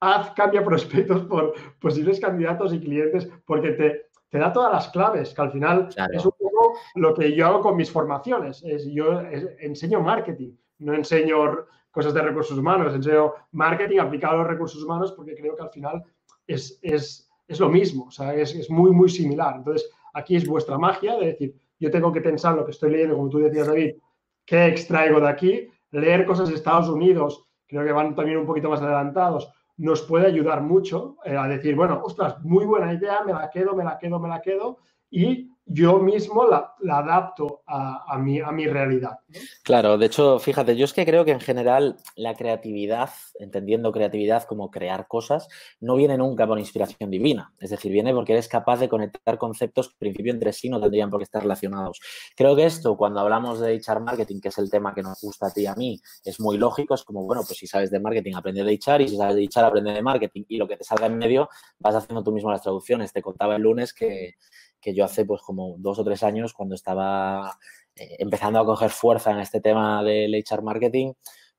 haz cambia prospectos por posibles candidatos y clientes porque te, te da todas las claves, que al final es un poco lo que yo hago con mis formaciones. Es, yo enseño marketing, no enseño cosas de recursos humanos, enseño marketing aplicado a los recursos humanos porque creo que al final es, es, es lo mismo, o sea, es, es, muy, muy similar. Entonces, aquí es vuestra magia de decir, yo tengo que pensar lo que estoy leyendo, como tú decías, David, qué extraigo de aquí, leer cosas de Estados Unidos, creo que van también un poquito más adelantados, nos puede ayudar mucho eh, a decir, bueno, ostras, muy buena idea, me la quedo, me la quedo, me la quedo, y yo mismo la, adapto a, mi, a mi realidad. Claro, de hecho, fíjate, yo es que creo que en general la creatividad, entendiendo creatividad como crear cosas, no viene nunca por inspiración divina. Es decir, viene porque eres capaz de conectar conceptos que en principio entre sí no tendrían por qué estar relacionados. Creo que esto, cuando hablamos de HR marketing, que es el tema que nos gusta a ti y a mí, es muy lógico. Es como, bueno, pues si sabes de marketing, aprende de HR y si sabes de HR, aprende de marketing y lo que te salga en medio, vas haciendo tú mismo las traducciones. Te contaba el lunes que que yo hace pues como dos o tres años cuando estaba eh, empezando a coger fuerza en este tema del HR marketing,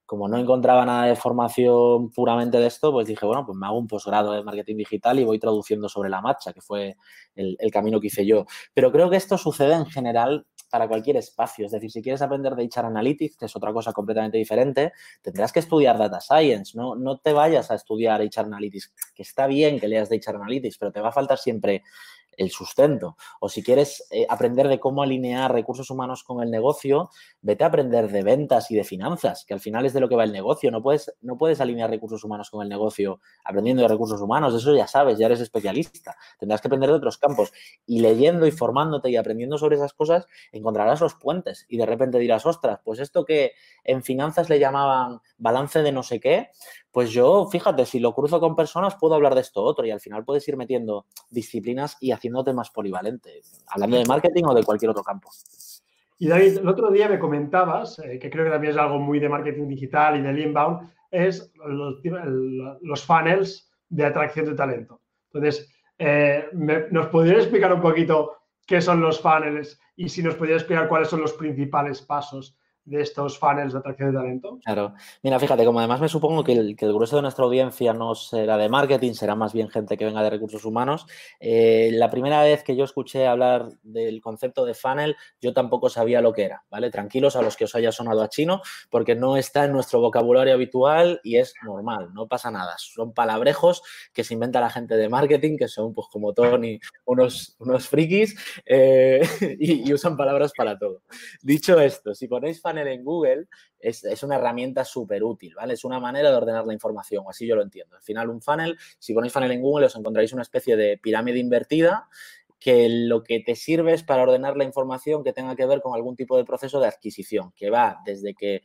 como no encontraba nada de formación puramente de esto, pues dije, bueno, pues me hago un posgrado de marketing digital y voy traduciendo sobre la marcha, que fue el, camino que hice yo. Pero creo que esto sucede en general para cualquier espacio. Es decir, si quieres aprender de HR Analytics, que es otra cosa completamente diferente, tendrás que estudiar Data Science. No, no te vayas a estudiar HR Analytics, que está bien que leas de HR Analytics, pero te va a faltar siempre el sustento. O si quieres eh, aprender de cómo alinear recursos humanos con el negocio, vete a aprender de ventas y de finanzas, que al final es de lo que va el negocio. No puedes, no puedes alinear recursos humanos con el negocio aprendiendo de recursos humanos. Eso ya sabes, ya eres especialista. Tendrás que aprender de otros campos. Y leyendo y formándote y aprendiendo sobre esas cosas, encontrarás los puentes. Y de repente dirás, ostras, pues esto que en finanzas le llamaban balance de no sé qué, pues yo, fíjate, si lo cruzo con personas, puedo hablar de esto otro y al final puedes ir metiendo disciplinas y haciéndote más polivalente, hablando de marketing o de cualquier otro campo. Y David, el otro día me comentabas, eh, que creo que también es algo muy de marketing digital y del inbound, es los, funnels de atracción de talento. Entonces, eh, ¿nos podrías explicar un poquito qué son los funnels y si nos podrías explicar cuáles son los principales pasos de estos funnels de atracción de talento? Claro. Mira, fíjate, como además me supongo que el, grueso de nuestra audiencia no será de marketing, será más bien gente que venga de recursos humanos. Eh, la primera vez que yo escuché hablar del concepto de funnel, yo tampoco sabía lo que era, ¿vale? Tranquilos a los que os haya sonado a chino, porque no está en nuestro vocabulario habitual y es normal, no pasa nada. Son palabrejos que se inventa la gente de marketing, que son, pues como Tony, unos, unos frikis eh, y, y usan palabras para todo. Dicho esto, si ponéis funnel en Google es, una herramienta súper útil, ¿vale? Es una manera de ordenar la información, así yo lo entiendo. Al final, un funnel, si ponéis funnel en Google, os encontraréis una especie de pirámide invertida que lo que te sirve es para ordenar la información que tenga que ver con algún tipo de proceso de adquisición, que va desde que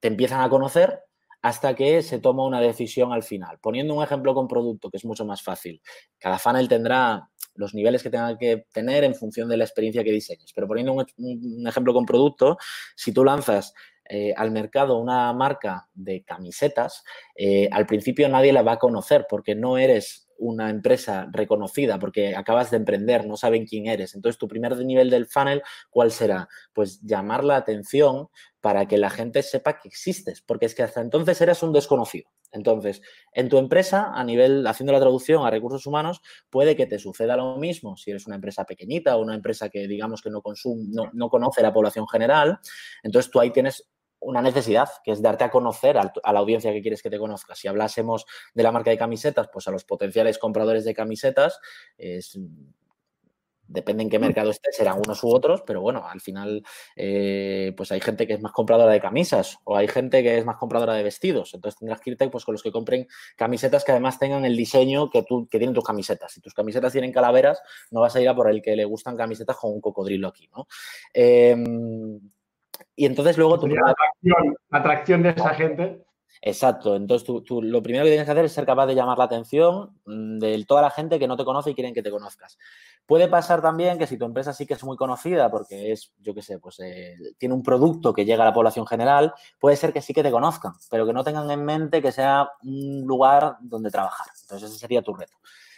te empiezan a conocer hasta que se toma una decisión al final. Poniendo un ejemplo con producto, que es mucho más fácil. Cada funnel tendrá los niveles que tenga que tener en función de la experiencia que diseñes. Pero poniendo un, ejemplo con producto, si tú lanzas eh, al mercado una marca de camisetas, eh, al principio nadie la va a conocer porque no eres una empresa reconocida, porque acabas de emprender, no saben quién eres. Entonces, tu primer nivel del funnel, ¿cuál será? Pues llamar la atención para que la gente sepa que existes, porque es que hasta entonces eras un desconocido. Entonces, en tu empresa, a nivel, haciendo la traducción a recursos humanos, puede que te suceda lo mismo si eres una empresa pequeñita o una empresa que digamos que no, consume, no, no conoce la población general. Entonces, tú ahí tienes una necesidad, que es darte a conocer a, la audiencia que quieres que te conozca. Si hablásemos de la marca de camisetas, pues a los potenciales compradores de camisetas, es, depende en qué mercado estés, serán unos u otros, pero bueno, al final eh, pues hay gente que es más compradora de camisas o hay gente que es más compradora de vestidos. Entonces tendrás que irte pues, con los que compren camisetas que además tengan el diseño que, tú, que tienen tus camisetas. Si tus camisetas tienen calaveras, no vas a ir a por el que le gustan camisetas con un cocodrilo aquí, ¿no? Em, y entonces luego tú... La atracción, de esa gente. Exacto. Entonces, tú, lo primero que tienes que hacer es ser capaz de llamar la atención mm, de toda la gente que no te conoce y quieren que te conozcas. Puede pasar también que si tu empresa sí que es muy conocida porque es, yo qué sé, pues eh, tiene un producto que llega a la población general, puede ser que sí que te conozcan, pero que no tengan en mente que sea un lugar donde trabajar. Entonces, ese sería tu reto.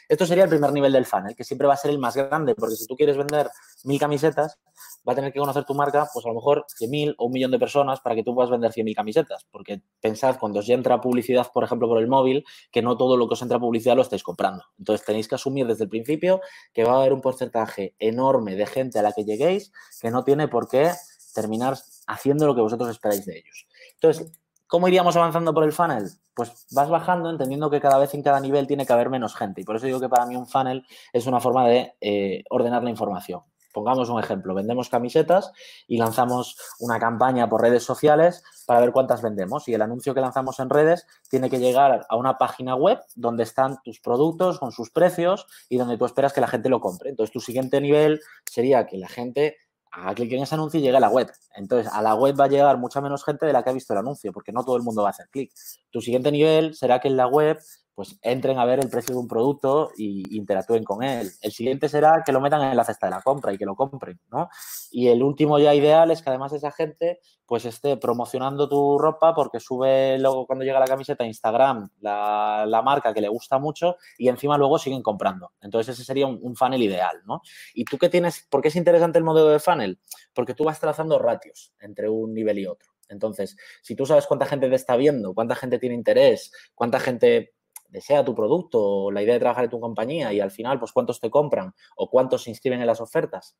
Esto sería el primer nivel del funnel, que siempre va a ser el más grande, porque si tú quieres vender mil camisetas, va a tener que conocer tu marca, pues a lo mejor 100.000 o un millón de personas para que tú puedas vender 100.000 camisetas. Porque pensad, cuando os entra publicidad, por ejemplo, por el móvil, que no todo lo que os entra publicidad lo estáis comprando. Entonces tenéis que asumir desde el principio que va a haber un porcentaje enorme de gente a la que lleguéis que no tiene por qué terminar haciendo lo que vosotros esperáis de ellos. Entonces, ¿Cómo iríamos avanzando por el funnel? Pues vas bajando entendiendo que cada vez en cada nivel tiene que haber menos gente. Y por eso digo que para mí un funnel es una forma de eh, ordenar la información. Pongamos un ejemplo, vendemos camisetas y lanzamos una campaña por redes sociales para ver cuántas vendemos. Y el anuncio que lanzamos en redes tiene que llegar a una página web donde están tus productos con sus precios y donde tú esperas que la gente lo compre. Entonces, tu siguiente nivel sería que la gente haga clic en ese anuncio y llegue a la web. Entonces, a la web va a llegar mucha menos gente de la que ha visto el anuncio, porque no todo el mundo va a hacer clic. Tu siguiente nivel será que en la web pues entren a ver el precio de un producto y interactúen con él. El siguiente será que lo metan en la cesta de la compra y que lo compren, ¿no? Y el último ya ideal es que además esa gente pues esté promocionando tu ropa porque sube luego cuando llega la camiseta a Instagram la, la marca que le gusta mucho y encima luego siguen comprando. Entonces ese sería un, un, funnel ideal, ¿no? ¿Y tú qué tienes? ¿Por qué es interesante el modelo de funnel? Porque tú vas trazando ratios entre un nivel y otro. Entonces, si tú sabes cuánta gente te está viendo, cuánta gente tiene interés, cuánta gente desea tu producto o la idea de trabajar en tu compañía y al final, pues cuántos te compran o cuántos se inscriben en las ofertas.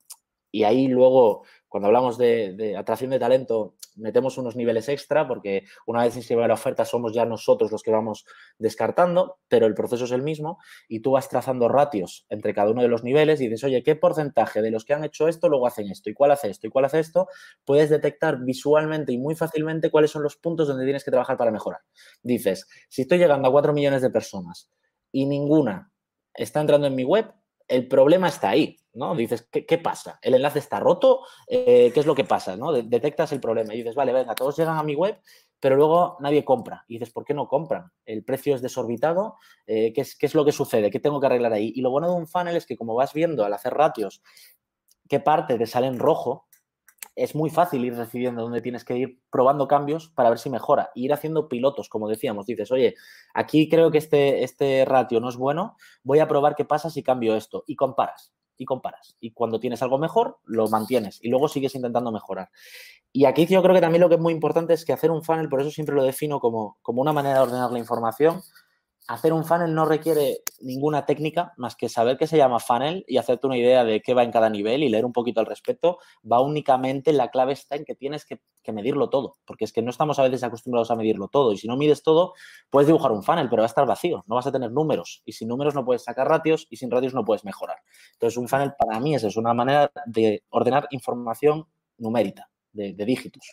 Y ahí luego, cuando hablamos de, atracción de talento, metemos unos niveles extra porque una vez inscribe la oferta somos ya nosotros los que vamos descartando, pero el proceso es el mismo y tú vas trazando ratios entre cada uno de los niveles y dices, oye, ¿qué porcentaje de los que han hecho esto luego hacen esto? ¿Y cuál hace esto? ¿Y cuál hace esto? Puedes detectar visualmente y muy fácilmente cuáles son los puntos donde tienes que trabajar para mejorar. Dices, si estoy llegando a 4 millones de personas y ninguna está entrando en mi web, el problema está ahí, ¿no? Dices, ¿qué, pasa? ¿El enlace está roto? Eh, ¿Qué es lo que pasa? ¿no? Detectas el problema y dices, vale, venga, todos llegan a mi web, pero luego nadie compra. Y dices, ¿por qué no compran? El precio es desorbitado, eh, ¿qué, es, ¿qué es lo que sucede? ¿Qué tengo que arreglar ahí? Y lo bueno de un funnel es que como vas viendo al hacer ratios qué parte te sale en rojo, es muy fácil ir decidiendo dónde tienes que ir probando cambios para ver si mejora. ir haciendo pilotos, como decíamos. Dices, oye, aquí creo que este, este ratio no es bueno, voy a probar qué pasa si cambio esto. Y comparas. y comparas. Y cuando tienes algo mejor, lo mantienes y luego sigues intentando mejorar. Y aquí yo creo que también lo que es muy importante es que hacer un funnel, por eso siempre lo defino como, como una manera de ordenar la información, hacer un funnel no requiere ninguna técnica más que saber qué se llama funnel y hacerte una idea de qué va en cada nivel y leer un poquito al respecto. Va únicamente, la clave está en que tienes que, medirlo todo, porque es que no estamos a veces acostumbrados a medirlo todo y si no mides todo, puedes dibujar un funnel, pero va a estar vacío, no vas a tener números y sin números no puedes sacar ratios y sin ratios no puedes mejorar. Entonces, un funnel para mí es, es una manera de ordenar información numérica, de dígitos.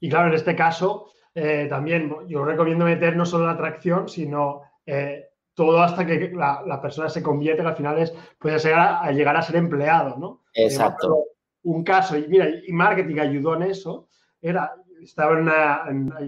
Y claro, en este caso, eh, también yo recomiendo meter no solo la atracción, sino eh, todo hasta que la, persona se convierte, que al final es, puede llegar a, llegar a ser empleado, ¿no? Exacto. Un caso, y mira, y marketing ayudó en eso, era, estaba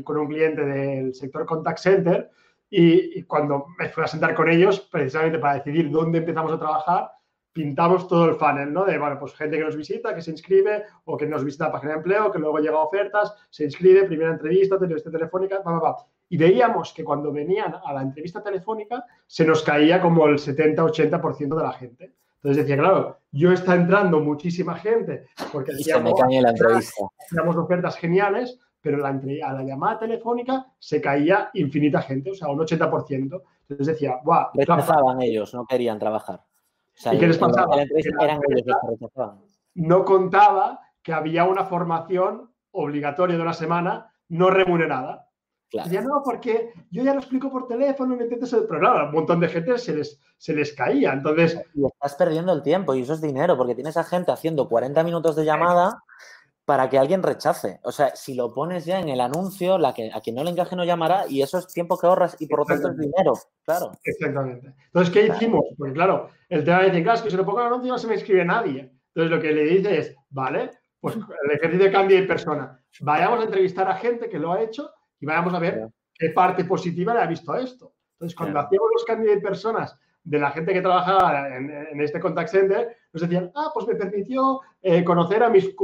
con un cliente del sector contact center y, y, cuando me fui a sentar con ellos, precisamente para decidir dónde empezamos a trabajar, pintamos todo el funnel, ¿no? De, bueno, pues gente que nos visita, que se inscribe, o que nos visita la página de empleo, que luego llega a ofertas, se inscribe, primera entrevista, entrevista telefónica, va, Y veíamos que cuando venían a la entrevista telefónica se nos caía como el 70-80% de la gente. Entonces decía, claro, yo está entrando muchísima gente porque cae la entrevista. Ofertas geniales, pero la, a la llamada telefónica se caía infinita gente, o sea, un 80%. Entonces decía, ¡guau! Rechazaban ellos, no querían trabajar. ¿Y qué les pasaba? no contaba que había una formación obligatoria de una semana no remunerada. Claro. no, porque yo ya lo explico por teléfono, me Pero claro, un montón de gente se les, se les caía. Entonces. Y estás perdiendo el tiempo y eso es dinero, porque tienes a gente haciendo 40 minutos de llamada para que alguien rechace. O sea, si lo pones ya en el anuncio, la que, a quien no le encaje no llamará y eso es tiempo que ahorras y por lo tanto es dinero, claro. Exactamente. Entonces, ¿qué hicimos? Porque claro, el tema de decir, claro, es que si lo pongo en el anuncio no se me inscribe nadie. Entonces, lo que le dice es, vale, pues el ejercicio de cambio de persona. Vayamos a entrevistar a gente que lo ha hecho y vayamos a ver qué parte positiva le ha visto a esto. Entonces, cuando hacíamos los cambios de personas de la gente que trabajaba en, este contact center, nos decían, ah, pues me permitió eh, conocer a mis,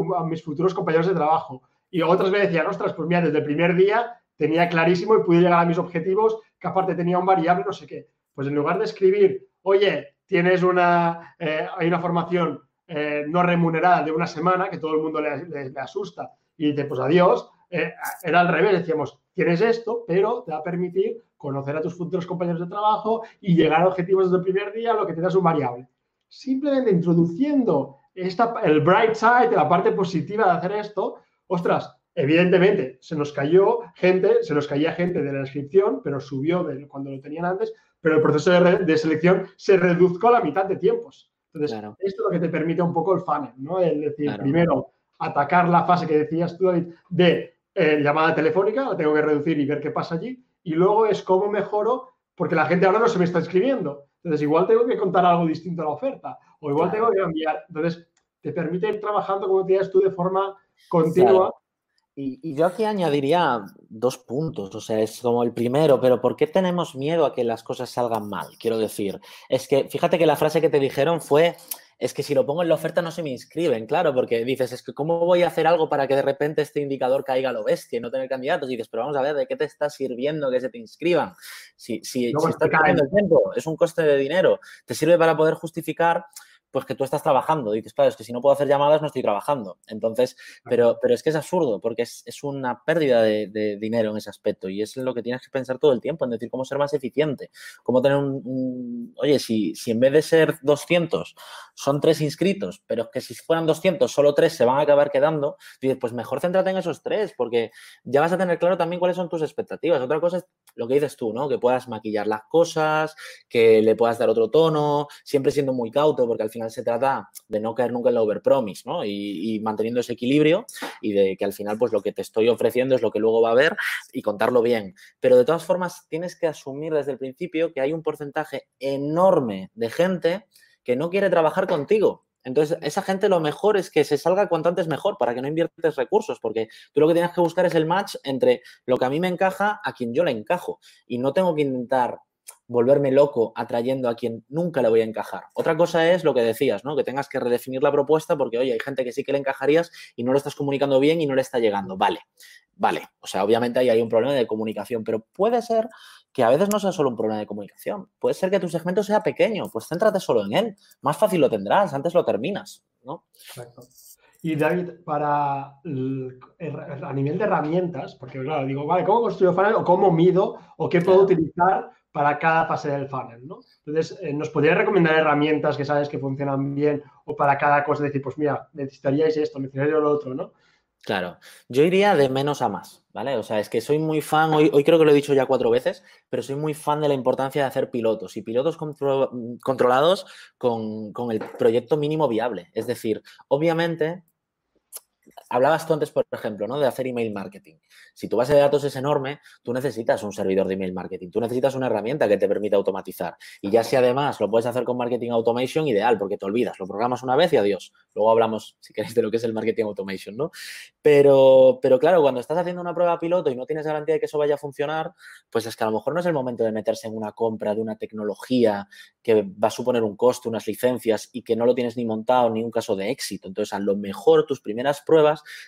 futuros compañeros de trabajo. Y otras veces decían, ostras, pues mira, desde el primer día tenía clarísimo y pude llegar a mis objetivos, que aparte tenía un variable, no sé qué. Pues en lugar de escribir, oye, tienes una, eh, hay una formación eh, no remunerada de una semana, que todo el mundo le, asusta, y dice, pues adiós, era al revés, decíamos, tienes esto, pero te va a permitir conocer a tus futuros compañeros de trabajo y llegar a objetivos desde el primer día, lo que te da es un variable. Simplemente introduciendo esta, el bright side, la parte positiva de hacer esto, ostras, evidentemente se nos cayó gente, se nos caía gente de la inscripción, pero subió de cuando lo tenían antes, pero el proceso de, selección se redujo a la mitad de tiempos. Entonces, esto es lo que te permite un poco el funnel, ¿no? Es decir, primero atacar la fase que decías tú, David, de eh, llamada telefónica, la tengo que reducir y ver qué pasa allí, y luego es cómo mejoro, porque la gente ahora no se me está escribiendo. Entonces, igual tengo que contar algo distinto a la oferta, o igual tengo que enviar. Entonces, te permite ir trabajando, como decías tú, de forma continua. Y, yo aquí añadiría dos puntos, o sea, es como el primero, pero ¿por qué tenemos miedo a que las cosas salgan mal? Quiero decir, es que fíjate que la frase que te dijeron fue, es que si lo pongo en la oferta no se me inscriben, claro, porque dices, es que ¿cómo voy a hacer algo para que de repente este indicador caiga a lo bestia y no tener candidatos? Y dices, pero vamos a ver, ¿de qué te está sirviendo que se te inscriban? Si, si, si estás perdiendo el tiempo, es un coste de dinero, te sirve para poder justificar pues que tú estás trabajando. Dices, claro, es que si no puedo hacer llamadas no estoy trabajando. Entonces, pero, pero es que es absurdo porque es, una pérdida de, dinero en ese aspecto y es lo que tienes que pensar todo el tiempo, en decir cómo ser más eficiente, cómo tener un, oye, si, si en vez de ser 200 son tres inscritos, pero es que si fueran 200 solo tres se van a acabar quedando, dices, pues mejor céntrate en esos tres porque ya vas a tener claro también cuáles son tus expectativas. Otra cosa es lo que dices tú, ¿no? Que puedas maquillar las cosas, que le puedas dar otro tono, siempre siendo muy cauto porque al final se trata de no caer nunca en la overpromise, ¿no? Y, manteniendo ese equilibrio y de que al final, pues lo que te estoy ofreciendo es lo que luego va a haber y contarlo bien. Pero de todas formas, tienes que asumir desde el principio que hay un porcentaje enorme de gente que no quiere trabajar contigo. Entonces, esa gente lo mejor es que se salga cuanto antes mejor para que no inviertes recursos, porque tú lo que tienes que buscar es el match entre lo que a mí me encaja a quien yo le encajo. Y no tengo que intentar volverme loco atrayendo a quien nunca le voy a encajar. Otra cosa es lo que decías, ¿no? Que tengas que redefinir la propuesta porque, oye, hay gente que sí que le encajarías y no lo estás comunicando bien y no le está llegando. Vale, vale. O sea, obviamente ahí hay un problema de comunicación, pero puede ser que a veces no sea solo un problema de comunicación. Puede ser que tu segmento sea pequeño, pues céntrate solo en él. Más fácil lo tendrás, antes lo terminas, ¿no? Exacto. Y David, para a nivel de herramientas, porque claro, digo, vale, ¿cómo construyo funnel o cómo mido o qué puedo utilizar para cada fase del funnel, ¿no? Entonces, eh, ¿nos podría recomendar herramientas que sabes que funcionan bien o para cada cosa decir, pues mira, necesitaríais esto, necesitaríais lo otro, ¿no? Claro, yo iría de menos a más, ¿vale? O sea, es que soy muy fan, hoy, hoy creo que lo he dicho ya cuatro veces, pero soy muy fan de la importancia de hacer pilotos y pilotos controlados con, con el proyecto mínimo viable. Es decir, obviamente hablabas tú antes, por ejemplo, ¿no? de hacer email marketing. Si tu base de datos es enorme, tú necesitas un servidor de email marketing, tú necesitas una herramienta que te permita automatizar. Y ya si además lo puedes hacer con marketing automation, ideal, porque te olvidas, lo programas una vez y adiós. Luego hablamos, si queréis, de lo que es el marketing automation, ¿no? Pero, pero claro, cuando estás haciendo una prueba piloto y no tienes garantía de que eso vaya a funcionar, pues es que a lo mejor no es el momento de meterse en una compra de una tecnología que va a suponer un coste, unas licencias y que no lo tienes ni montado, ni un caso de éxito. Entonces, a lo mejor tus primeras pruebas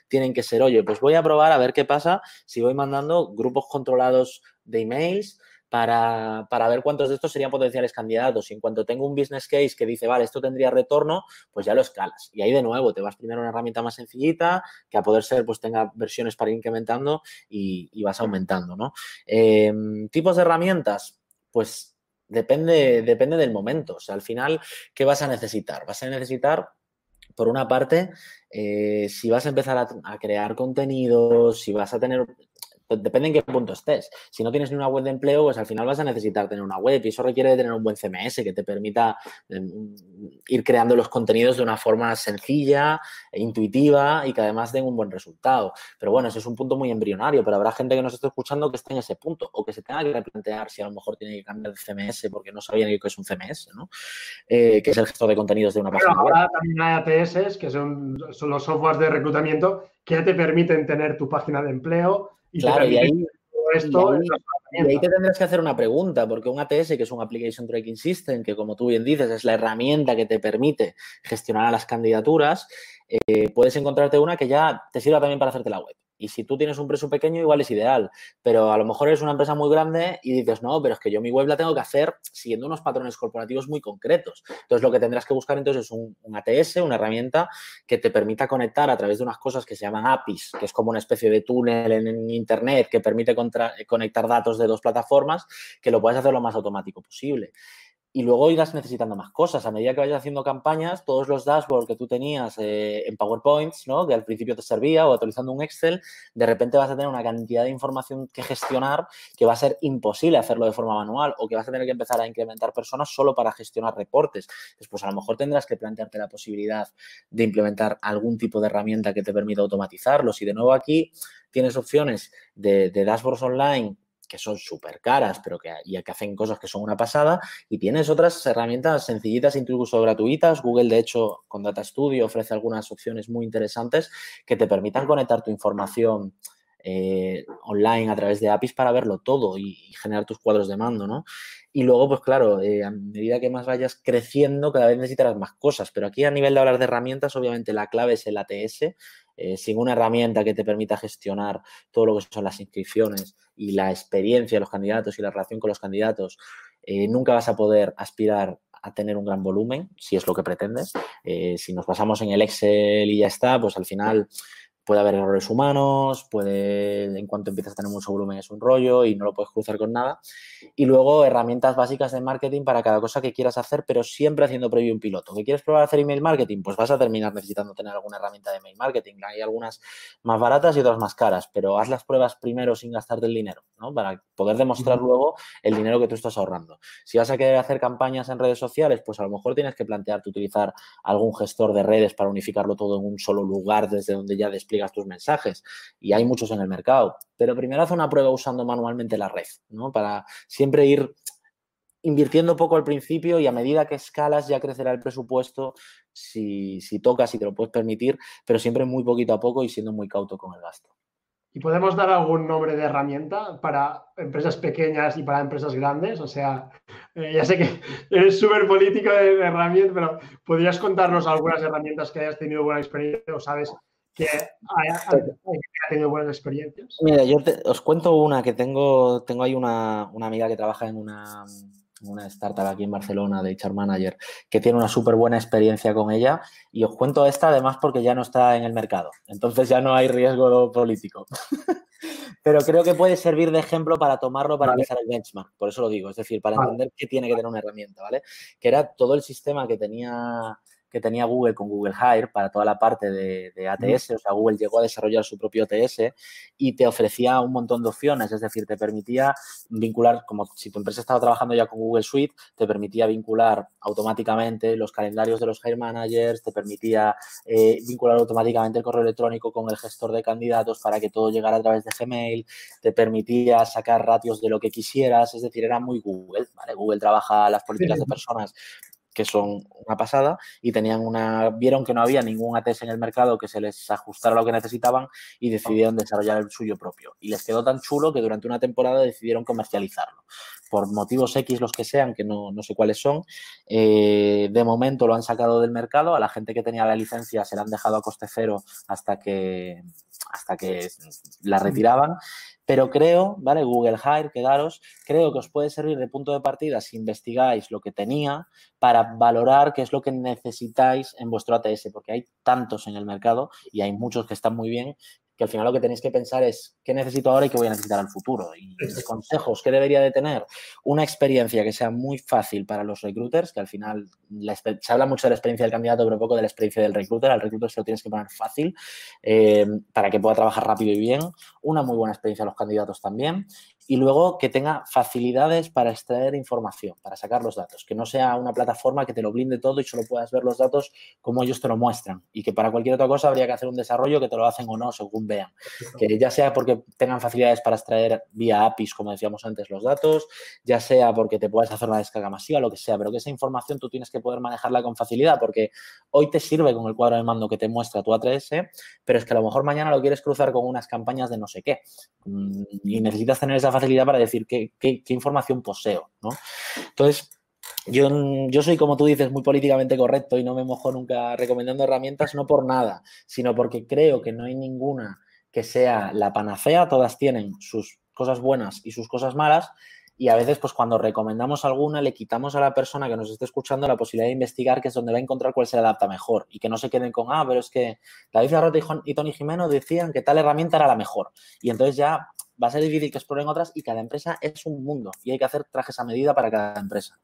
tienen que ser, oye, pues voy a probar a ver qué pasa si voy mandando grupos controlados de emails para, ver cuántos de estos serían potenciales candidatos. Y en cuanto tengo un business case que dice, vale, esto tendría retorno, pues ya lo escalas. Y ahí de nuevo te vas primero a una herramienta más sencillita, que a poder ser, pues tenga versiones para ir incrementando y, vas aumentando, ¿no? Em, tipos de herramientas, pues depende, depende del momento. O sea, al final, ¿qué vas a necesitar? Vas a necesitar por una parte, eh, si vas a empezar a, crear contenidos, si vas a tener depende en qué punto estés. Si no tienes ni una web de empleo, pues al final vas a necesitar tener una web y eso requiere de tener un buen CMS que te permita em, ir creando los contenidos de una forma sencilla, e intuitiva y que además den un buen resultado. Pero bueno, ese es un punto muy embrionario, pero habrá gente que nos esté escuchando que esté en ese punto o que se tenga que replantear si a lo mejor tiene que cambiar de CMS porque no sabía ni qué es un CMS, ¿no? Eh, que es el gestor de contenidos de una página ahora también hay ATS, que son, son los softwares de reclutamiento que te permiten tener tu página de empleo claro, y ahí, esto y ahí, te tendrás que hacer una pregunta, porque un ATS, que es un Application Tracking System, que como tú bien dices, es la herramienta que te permite gestionar a las candidaturas, eh, puedes encontrarte una que ya te sirva también para hacerte la web. Y si tú tienes un precio pequeño, igual es ideal. Pero a lo mejor eres una empresa muy grande y dices, no, pero es que yo mi web la tengo que hacer siguiendo unos patrones corporativos muy concretos. Entonces, lo que tendrás que buscar entonces es un, ATS, una herramienta que te permita conectar a través de unas cosas que se llaman APIs, que es como una especie de túnel en, Internet que permite conectar datos de dos plataformas, que lo puedes hacer lo más automático posible y luego irás necesitando más cosas. A medida que vayas haciendo campañas, todos los dashboards que tú tenías eh, en PowerPoints, ¿no? que al principio te servía, o actualizando un Excel, de repente vas a tener una cantidad de información que gestionar que va a ser imposible hacerlo de forma manual o que vas a tener que empezar a incrementar personas solo para gestionar reportes. Después, a lo mejor tendrás que plantearte la posibilidad de implementar algún tipo de herramienta que te permita automatizarlos. Y de nuevo aquí tienes opciones de, de dashboards online que son súper caras, pero que, y que hacen cosas que son una pasada. Y tienes otras herramientas sencillitas, incluso gratuitas. Google, de hecho, con Data Studio ofrece algunas opciones muy interesantes que te permitan conectar tu información eh, online a través de APIs para verlo todo y, generar tus cuadros de mando, ¿no? Y luego, pues claro, eh, a medida que más vayas creciendo, cada vez necesitarás más cosas. Pero aquí a nivel de hablar de herramientas, obviamente la clave es el ATS. Eh, sin una herramienta que te permita gestionar todo lo que son las inscripciones y la experiencia de los candidatos y la relación con los candidatos, nunca vas a poder aspirar a tener un gran volumen, si es lo que pretendes. si nos basamos en el Excel y ya está, pues al final puede haber errores humanos, puede, en cuanto empiezas a tener mucho volumen es un rollo y no lo puedes cruzar con nada. Y luego herramientas básicas de marketing para cada cosa que quieras hacer, pero siempre haciendo previo un piloto. ¿Que quieres probar a hacer email marketing? Pues vas a terminar necesitando tener alguna herramienta de email marketing. Hay algunas más baratas y otras más caras, pero haz las pruebas primero sin gastarte el dinero, ¿no? Para poder demostrar luego el dinero que tú estás ahorrando. Si vas a querer hacer campañas en redes sociales, pues a lo mejor tienes que plantearte utilizar algún gestor de redes para unificarlo todo en un solo lugar desde donde ya despliegas tus mensajes y hay muchos en el mercado. Pero primero haz una prueba usando manualmente la red, ¿no? Para siempre ir invirtiendo poco al principio y a medida que escalas ya crecerá el presupuesto si, si tocas y te lo puedes permitir, pero siempre muy poquito a poco y siendo muy cauto con el gasto. ¿Y podemos dar algún nombre de herramienta para empresas pequeñas y para empresas grandes? O sea, eh, ya sé que eres súper político de, herramientas, pero ¿podrías contarnos algunas herramientas que hayas tenido buena experiencia o sabes que haya, tenido buenas experiencias. Mira, yo os cuento una que tengo, tengo ahí una, una amiga que trabaja en una, una startup aquí en Barcelona de HR Manager que tiene una súper buena experiencia con ella y os cuento esta además porque ya no está en el mercado, entonces ya no hay riesgo político. Pero creo que puede servir de ejemplo para tomarlo para empezar el benchmark, por eso lo digo, es decir, para entender que tiene que tener una herramienta, ¿vale? Que era todo el sistema que tenía que tenía Google con Google Hire para toda la parte de, ATS. O sea, Google llegó a desarrollar su propio ATS y te ofrecía un montón de opciones. Es decir, te permitía vincular, como si tu empresa estaba trabajando ya con Google Suite, te permitía vincular automáticamente los calendarios de los Hire Managers, te permitía eh, vincular automáticamente el correo electrónico con el gestor de candidatos para que todo llegara a través de Gmail, te permitía sacar ratios de lo que quisieras. Es decir, era muy Google. ¿vale? Google trabaja las políticas de personas que son una pasada, y tenían una, vieron que no había ningún ATS en el mercado que se les ajustara lo que necesitaban y decidieron desarrollar el suyo propio. Y les quedó tan chulo que durante una temporada decidieron comercializarlo. Por motivos X, los que sean, que no, sé cuáles son, eh, de momento lo han sacado del mercado. A la gente que tenía la licencia se la han dejado a coste cero hasta que, hasta que la retiraban pero creo, ¿vale? Google Hire, quedaros, creo que os puede servir de punto de partida si investigáis lo que tenía para valorar qué es lo que necesitáis en vuestro ATS, porque hay tantos en el mercado y hay muchos que están muy bien que al final lo que tenéis que pensar es qué necesito ahora y qué voy a necesitar al futuro. Y consejos, ¿qué debería de tener? Una experiencia que sea muy fácil para los recruiters, que al final se habla mucho de la experiencia del candidato, pero poco de la experiencia del recruiter. Al recruiter se lo tienes que poner fácil eh, para que pueda trabajar rápido y bien. Una muy buena experiencia a los candidatos también y luego que tenga facilidades para extraer información, para sacar los datos, que no sea una plataforma que te lo blinde todo y solo puedas ver los datos como ellos te lo muestran y que para cualquier otra cosa habría que hacer un desarrollo que te lo hacen o no según vean, que ya sea porque tengan facilidades para extraer vía APIs, como decíamos antes, los datos, ya sea porque te puedas hacer una descarga masiva, lo que sea, pero que esa información tú tienes que poder manejarla con facilidad porque hoy te sirve con el cuadro de mando que te muestra tu A3S, pero es que a lo mejor mañana lo quieres cruzar con unas campañas de no sé qué mm, y necesitas tener esa facilidad para decir qué, información poseo, ¿no? Entonces, yo, yo, soy, como tú dices, muy políticamente correcto y no me mojo nunca recomendando herramientas, no por nada, sino porque creo que no hay ninguna que sea la panacea, todas tienen sus cosas buenas y sus cosas malas, y a veces, pues cuando recomendamos alguna, le quitamos a la persona que nos esté escuchando la posibilidad de investigar, que es donde va a encontrar cuál se adapta mejor y que no se queden con, ah, pero es que David Arrota y Tony Jimeno decían que tal herramienta era la mejor. Y entonces ya va a ser difícil que exploren otras y cada empresa es un mundo y hay que hacer trajes a medida para cada empresa.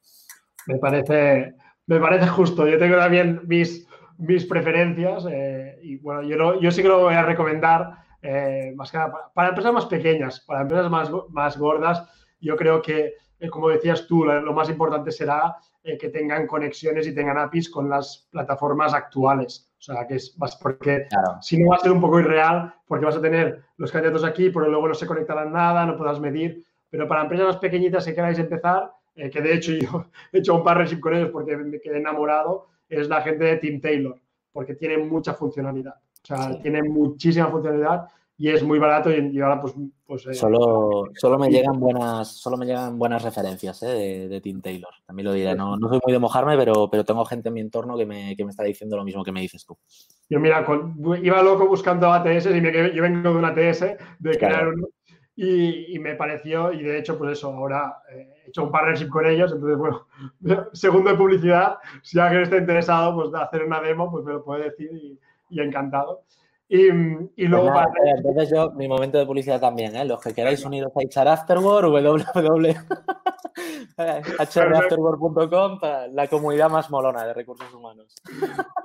Me parece, me parece justo. Yo tengo también mis, mis preferencias eh, y bueno, yo, yo sí que lo voy a recomendar eh, más que nada para, empresas más pequeñas, para empresas más, más gordas. Yo creo que, eh, como decías tú, lo, más importante será que tengan conexiones y tengan APIs con las plataformas actuales. O sea, que es porque si no va a ser un poco irreal, porque vas a tener los candidatos aquí, pero luego no se conectarán nada, no podrás medir. Pero para empresas más pequeñitas, si queráis empezar, eh, que de hecho yo he hecho un partnership con ellos porque me quedé enamorado, es la gente de Team Taylor, porque tiene mucha funcionalidad. O sea, tiene muchísima funcionalidad y es muy barato y, ahora pues... pues eh, solo, solo, me llegan buenas, solo me llegan buenas referencias eh, de, Tim Taylor, también lo diré. No, no soy muy de mojarme, pero, pero tengo gente en mi entorno que me, que me está diciendo lo mismo que me dices tú. Yo mira, iba loco buscando ATS y me, yo vengo de un ATS de crear uno y, me pareció, y de hecho, pues eso, ahora eh, he hecho un partnership con ellos, entonces, bueno, segundo de publicidad, si alguien está interesado, pues de hacer una demo, pues me lo puede decir y, y encantado. Y, y luego pues Entonces yo, mi momento de publicidad también, ¿eh? Los que queráis uniros a HR Afterward, www.hrafterward.com, la comunidad más molona de recursos humanos.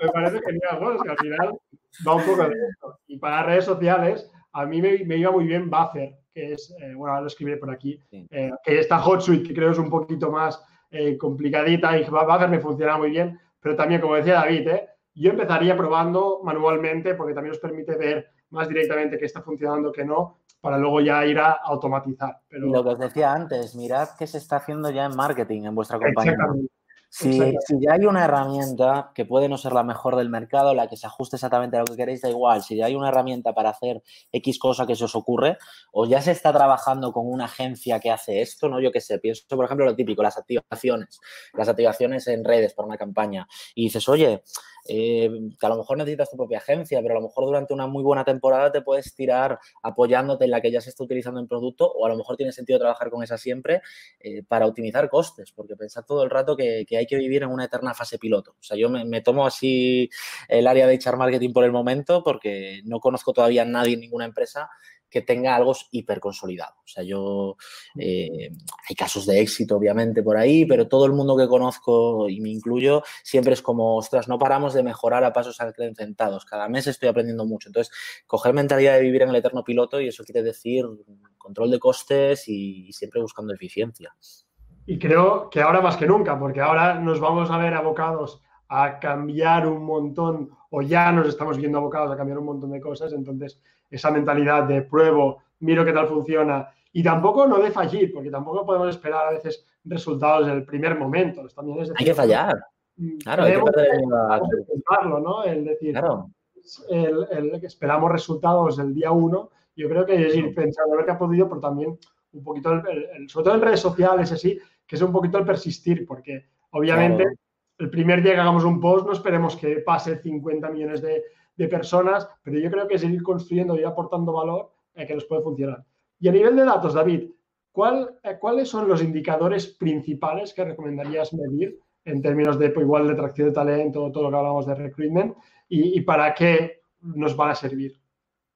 Me parece genial, ¿no? Es que al final va un poco de esto. Y para redes sociales, a mí me, me iba muy bien Buffer, que es, eh, bueno, ahora lo escribiré por aquí, eh, que está HotSuite, que creo es un poquito más eh, complicadita, y Buffer me funciona muy bien, pero también, como decía David, ¿eh? Yo empezaría probando manualmente porque también os permite ver más directamente qué está funcionando, qué no, para luego ya ir a automatizar. Pero... lo que os decía antes, mirad qué se está haciendo ya en marketing en vuestra compañía. Si, ya hay una herramienta que puede no ser la mejor del mercado, la que se ajuste exactamente a lo que queréis, da igual. Si ya hay una herramienta para hacer X cosa que se os ocurre, o ya se está trabajando con una agencia que hace esto, ¿no? Yo qué sé, pienso, por ejemplo, lo típico, las activaciones, las activaciones en redes para una campaña. Y dices, oye, eh, que a lo mejor necesitas tu propia agencia, pero a lo mejor durante una muy buena temporada te puedes tirar apoyándote en la que ya se está utilizando en producto o a lo mejor tiene sentido trabajar con esa siempre eh, para optimizar costes, porque pensar todo el rato que, hay que vivir en una eterna fase piloto. O sea, yo me, tomo así el área de echar marketing por el momento porque no conozco todavía a nadie en ninguna empresa que tenga algo hiper consolidado. O sea, yo, eh, hay casos de éxito, obviamente, por ahí, pero todo el mundo que conozco, y me incluyo, siempre es como, ostras, no paramos de mejorar a pasos acrecentados. Cada mes estoy aprendiendo mucho. Entonces, coger mentalidad de vivir en el eterno piloto, y eso quiere decir control de costes y, siempre buscando eficiencia. Y creo que ahora más que nunca, porque ahora nos vamos a ver abocados a cambiar un montón, o ya nos estamos viendo abocados a cambiar un montón de cosas, entonces esa mentalidad de pruebo, miro qué tal funciona y tampoco no de fallir, porque tampoco podemos esperar a veces resultados en el primer momento. También hay que fallar. Mm, claro, hay que perder ¿no? El decir, claro. el, esperamos resultados el día uno. Yo creo que es ir pensando a ver qué ha podido, pero también un poquito, el, sobre todo en redes sociales, así, que es un poquito el persistir, porque obviamente el primer día que hagamos un post no esperemos que pase 50 millones de, de personas, pero yo creo que es ir construyendo y aportando valor eh, que nos puede funcionar. Y a nivel de datos, David, ¿cuál, eh, ¿cuáles son los indicadores principales que recomendarías medir en términos de pues, igual de atracción de talento, todo lo que hablamos de recruitment, y, y para qué nos van a servir?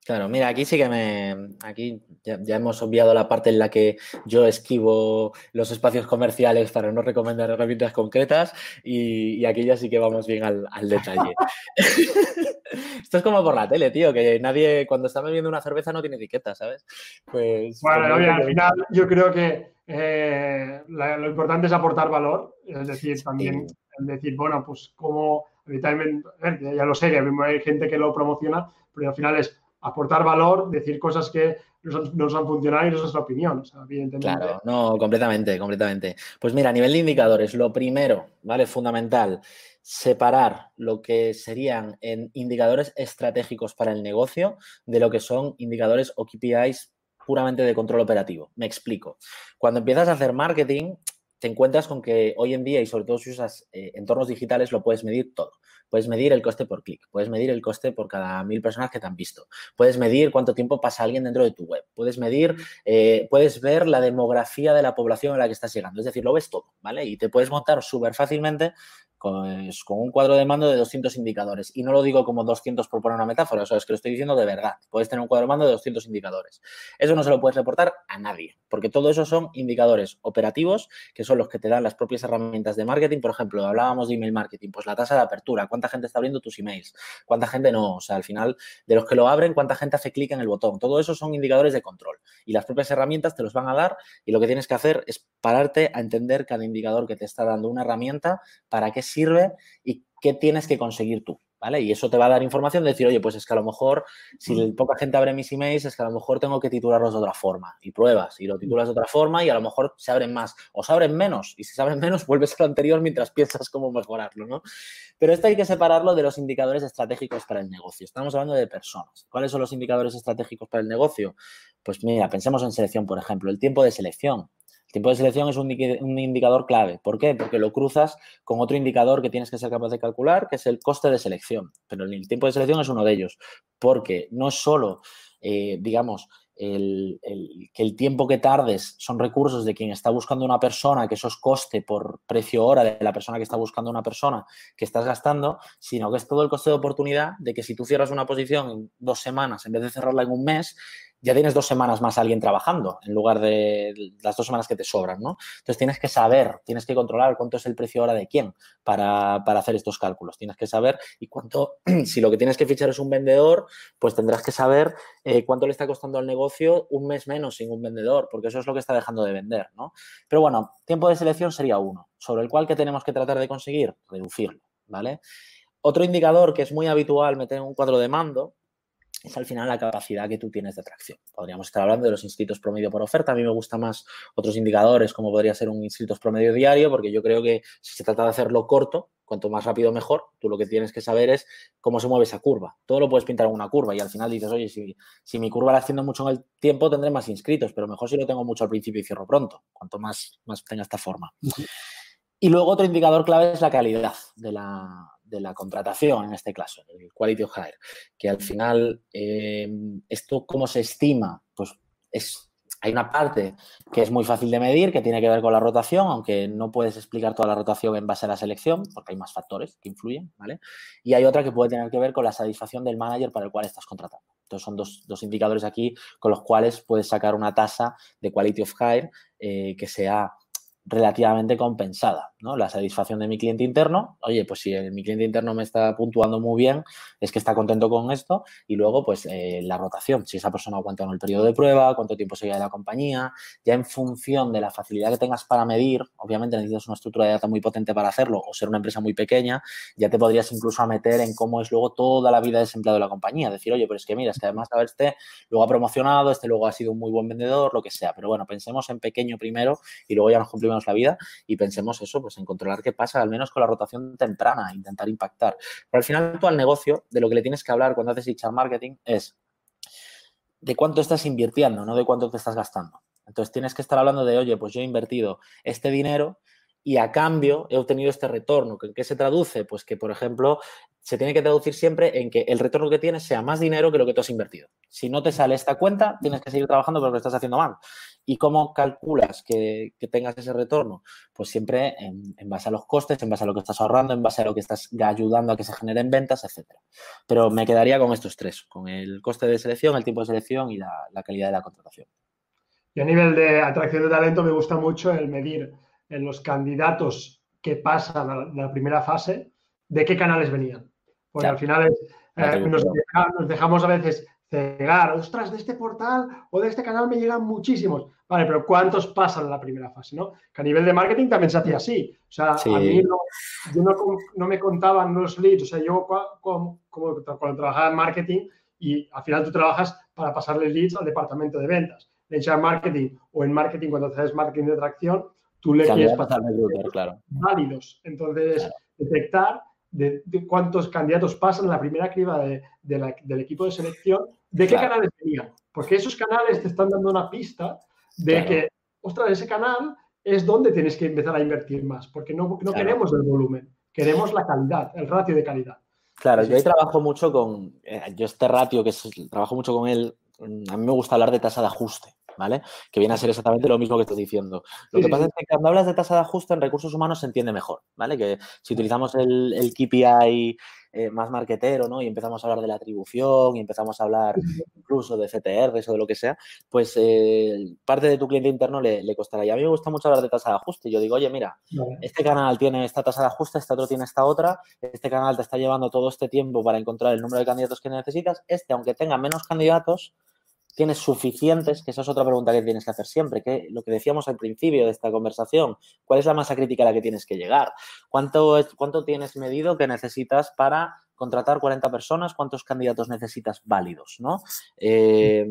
Claro, mira, aquí sí que me. Aquí ya, hemos obviado la parte en la que yo esquivo los espacios comerciales para no recomendar herramientas concretas y, aquí ya sí que vamos bien al, detalle. Esto es como por la tele, tío, que nadie, cuando está bebiendo una cerveza, no tiene etiqueta, ¿sabes? Pues. Bueno, al final yo creo que eh, lo importante es aportar valor, es decir, también decir, bueno, pues como. Ya lo sé, hay gente que lo promociona, pero al final es aportar valor, decir cosas que nos han, funcionado y no es nuestra opinión, evidentemente. Claro, no, completamente, completamente. Pues mira, a nivel de indicadores, lo primero, ¿vale? Fundamental, separar lo que serían indicadores estratégicos para el negocio de lo que son indicadores o KPIs puramente de control operativo. Me explico. Cuando empiezas a hacer marketing, te encuentras con que hoy en día, y sobre todo si usas eh, entornos digitales, lo puedes medir todo. Puedes medir el coste por clic, puedes medir el coste por cada mil personas que te han visto, puedes medir cuánto tiempo pasa alguien dentro de tu web, puedes medir, eh, puedes ver la demografía de la población a la que estás llegando, es decir, lo ves todo, ¿vale? Y te puedes montar súper fácilmente pues, con, un cuadro de mando de 200 indicadores. Y no lo digo como 200 por poner una metáfora, o sea, es que lo estoy diciendo de verdad. Puedes tener un cuadro de mando de 200 indicadores. Eso no se lo puedes reportar a nadie, porque todo eso son indicadores operativos, que son los que te dan las propias herramientas de marketing. Por ejemplo, hablábamos de email marketing, pues la tasa de apertura, cuánta gente está abriendo tus emails, cuánta gente no, o sea, al final, de los que lo abren, cuánta gente hace clic en el botón. Todo eso son indicadores de control. Y las propias herramientas te los van a dar y lo que tienes que hacer es pararte a entender cada indicador que te está dando una herramienta, para qué sirve y qué tienes que conseguir tú. ¿Vale? Y eso te va a dar información de decir, oye, pues es que a lo mejor, si poca gente abre mis emails, es que a lo mejor tengo que titularlos de otra forma. Y pruebas, y lo titulas de otra forma, y a lo mejor se abren más, o se abren menos. Y si se abren menos, vuelves a lo anterior mientras piensas cómo mejorarlo, ¿no? Pero esto hay que separarlo de los indicadores estratégicos para el negocio. Estamos hablando de personas. ¿Cuáles son los indicadores estratégicos para el negocio? Pues mira, pensemos en selección, por ejemplo, el tiempo de selección. El tiempo de selección es un, indicador clave. ¿Por qué? Porque lo cruzas con otro indicador que tienes que ser capaz de calcular, que es el coste de selección. Pero el tiempo de selección es uno de ellos, porque no es solo, eh, digamos, el, que el tiempo que tardes son recursos de quien está buscando una persona, que eso es coste por precio hora de la persona que está buscando una persona que estás gastando, sino que es todo el coste de oportunidad de que si tú cierras una posición en dos semanas en vez de cerrarla en un mes, ya tienes dos semanas más a alguien trabajando en lugar de las dos semanas que te sobran, ¿no? Entonces tienes que saber, tienes que controlar cuánto es el precio ahora de quién para, hacer estos cálculos. Tienes que saber y cuánto, si lo que tienes que fichar es un vendedor, pues tendrás que saber eh, cuánto le está costando al negocio un mes menos sin un vendedor, porque eso es lo que está dejando de vender, ¿no? Pero bueno, tiempo de selección sería uno, sobre el cual que tenemos que tratar de conseguir, reducirlo, ¿vale? Otro indicador que es muy habitual meter en un cuadro de mando es al final la capacidad que tú tienes de atracción. Podríamos estar hablando de los inscritos promedio por oferta. A mí me gustan más otros indicadores, como podría ser un inscritos promedio diario, porque yo creo que si se trata de hacerlo corto, cuanto más rápido mejor, tú lo que tienes que saber es cómo se mueve esa curva. Todo lo puedes pintar en una curva y al final dices, oye, si, si mi curva la haciendo mucho en el tiempo, tendré más inscritos, pero mejor si lo tengo mucho al principio y cierro pronto, cuanto más, más tenga esta forma. Y luego otro indicador clave es la calidad de la, la contratación, en este caso, el Quality of Hire, que al final, eh, ¿esto cómo se estima? Pues es hay una parte que es muy fácil de medir, que tiene que ver con la rotación, aunque no puedes explicar toda la rotación en base a la selección, porque hay más factores que influyen, ¿vale? Y hay otra que puede tener que ver con la satisfacción del manager para el cual estás contratando. Entonces, son dos, indicadores aquí con los cuales puedes sacar una tasa de quality of hire eh, que sea relativamente compensada, ¿no? La satisfacción de mi cliente interno, oye, pues si mi cliente interno me está puntuando muy bien, es que está contento con esto y luego, pues, eh, la rotación, si esa persona aguanta en el periodo de prueba, cuánto tiempo se lleva de la compañía, ya en función de la facilidad que tengas para medir, obviamente necesitas una estructura de data muy potente para hacerlo o ser una empresa muy pequeña, ya te podrías incluso meter en cómo es luego toda la vida de ese empleado de la compañía, decir, oye, pero es que mira, es que además, a ver, este luego ha promocionado, este luego ha sido un muy buen vendedor, lo que sea, pero bueno, pensemos en pequeño primero y luego ya nos cumplimos la vida y pensemos eso, pues en controlar qué pasa, al menos con la rotación temprana, intentar impactar. Pero al final tú al negocio, de lo que le tienes que hablar cuando haces HR marketing es de cuánto estás invirtiendo, no de cuánto te estás gastando. Entonces tienes que estar hablando de, oye, pues yo he invertido este dinero y a cambio he obtenido este retorno. ¿En qué se traduce? Pues que, por ejemplo, se tiene que traducir siempre en que el retorno que tienes sea más dinero que lo que tú has invertido. Si no te sale esta cuenta, tienes que seguir trabajando porque lo estás haciendo mal. ¿Y cómo calculas que, tengas ese retorno? Pues siempre en, base a los costes, en base a lo que estás ahorrando, en base a lo que estás ayudando a que se generen ventas, etcétera. Pero me quedaría con estos tres, con el coste de selección, el tiempo de selección y la, la calidad de la contratación. Y a nivel de atracción de talento me gusta mucho el medir en los candidatos que pasan a la, primera fase, de qué canales venían. Porque al final eh, nos, dejamos, a veces cegar, ostras, de este portal o de este canal me llegan muchísimos. Vale, pero ¿cuántos pasan a la primera fase? ¿no? Que a nivel de marketing también se hacía así. O sea, a mí no, yo no, me contaban los leads. O sea, yo como, cuando trabajaba en marketing y al final tú trabajas para pasarle leads al departamento de ventas. En HR marketing o en marketing cuando haces marketing de atracción, tú le quieres pasar claro. válidos. Entonces, detectar de, cuántos candidatos pasan la primera criba de, del equipo de selección, de qué canales venían. Porque esos canales te están dando una pista de que, ostras, ese canal es donde tienes que empezar a invertir más, porque no, no queremos el volumen, queremos la calidad, el ratio de calidad. Claro, yo ahí trabajo mucho con, eh, yo este ratio que trabajo mucho con él, a mí me gusta hablar de tasa de ajuste. ¿Vale? Que viene a ser exactamente lo mismo que estoy diciendo. Lo que pasa es que cuando hablas de tasa de ajuste en recursos humanos se entiende mejor, ¿vale? Que si utilizamos el, el KPI eh, más marquetero, ¿no? Y empezamos a hablar de la atribución y empezamos a hablar incluso de CTR o de lo que sea, pues eh, parte de tu cliente interno le, le, costará. Y a mí me gusta mucho hablar de tasa de ajuste. Yo digo, oye, mira, este canal tiene esta tasa de ajuste, este otro tiene esta otra, este canal te está llevando todo este tiempo para encontrar el número de candidatos que necesitas, este, aunque tenga menos candidatos, tienes suficientes, que esa es otra pregunta que tienes que hacer siempre, que lo que decíamos al principio de esta conversación, ¿cuál es la masa crítica a la que tienes que llegar? ¿Cuánto, cuánto tienes medido que necesitas para contratar 40 personas? ¿Cuántos candidatos necesitas válidos? ¿no? Eh,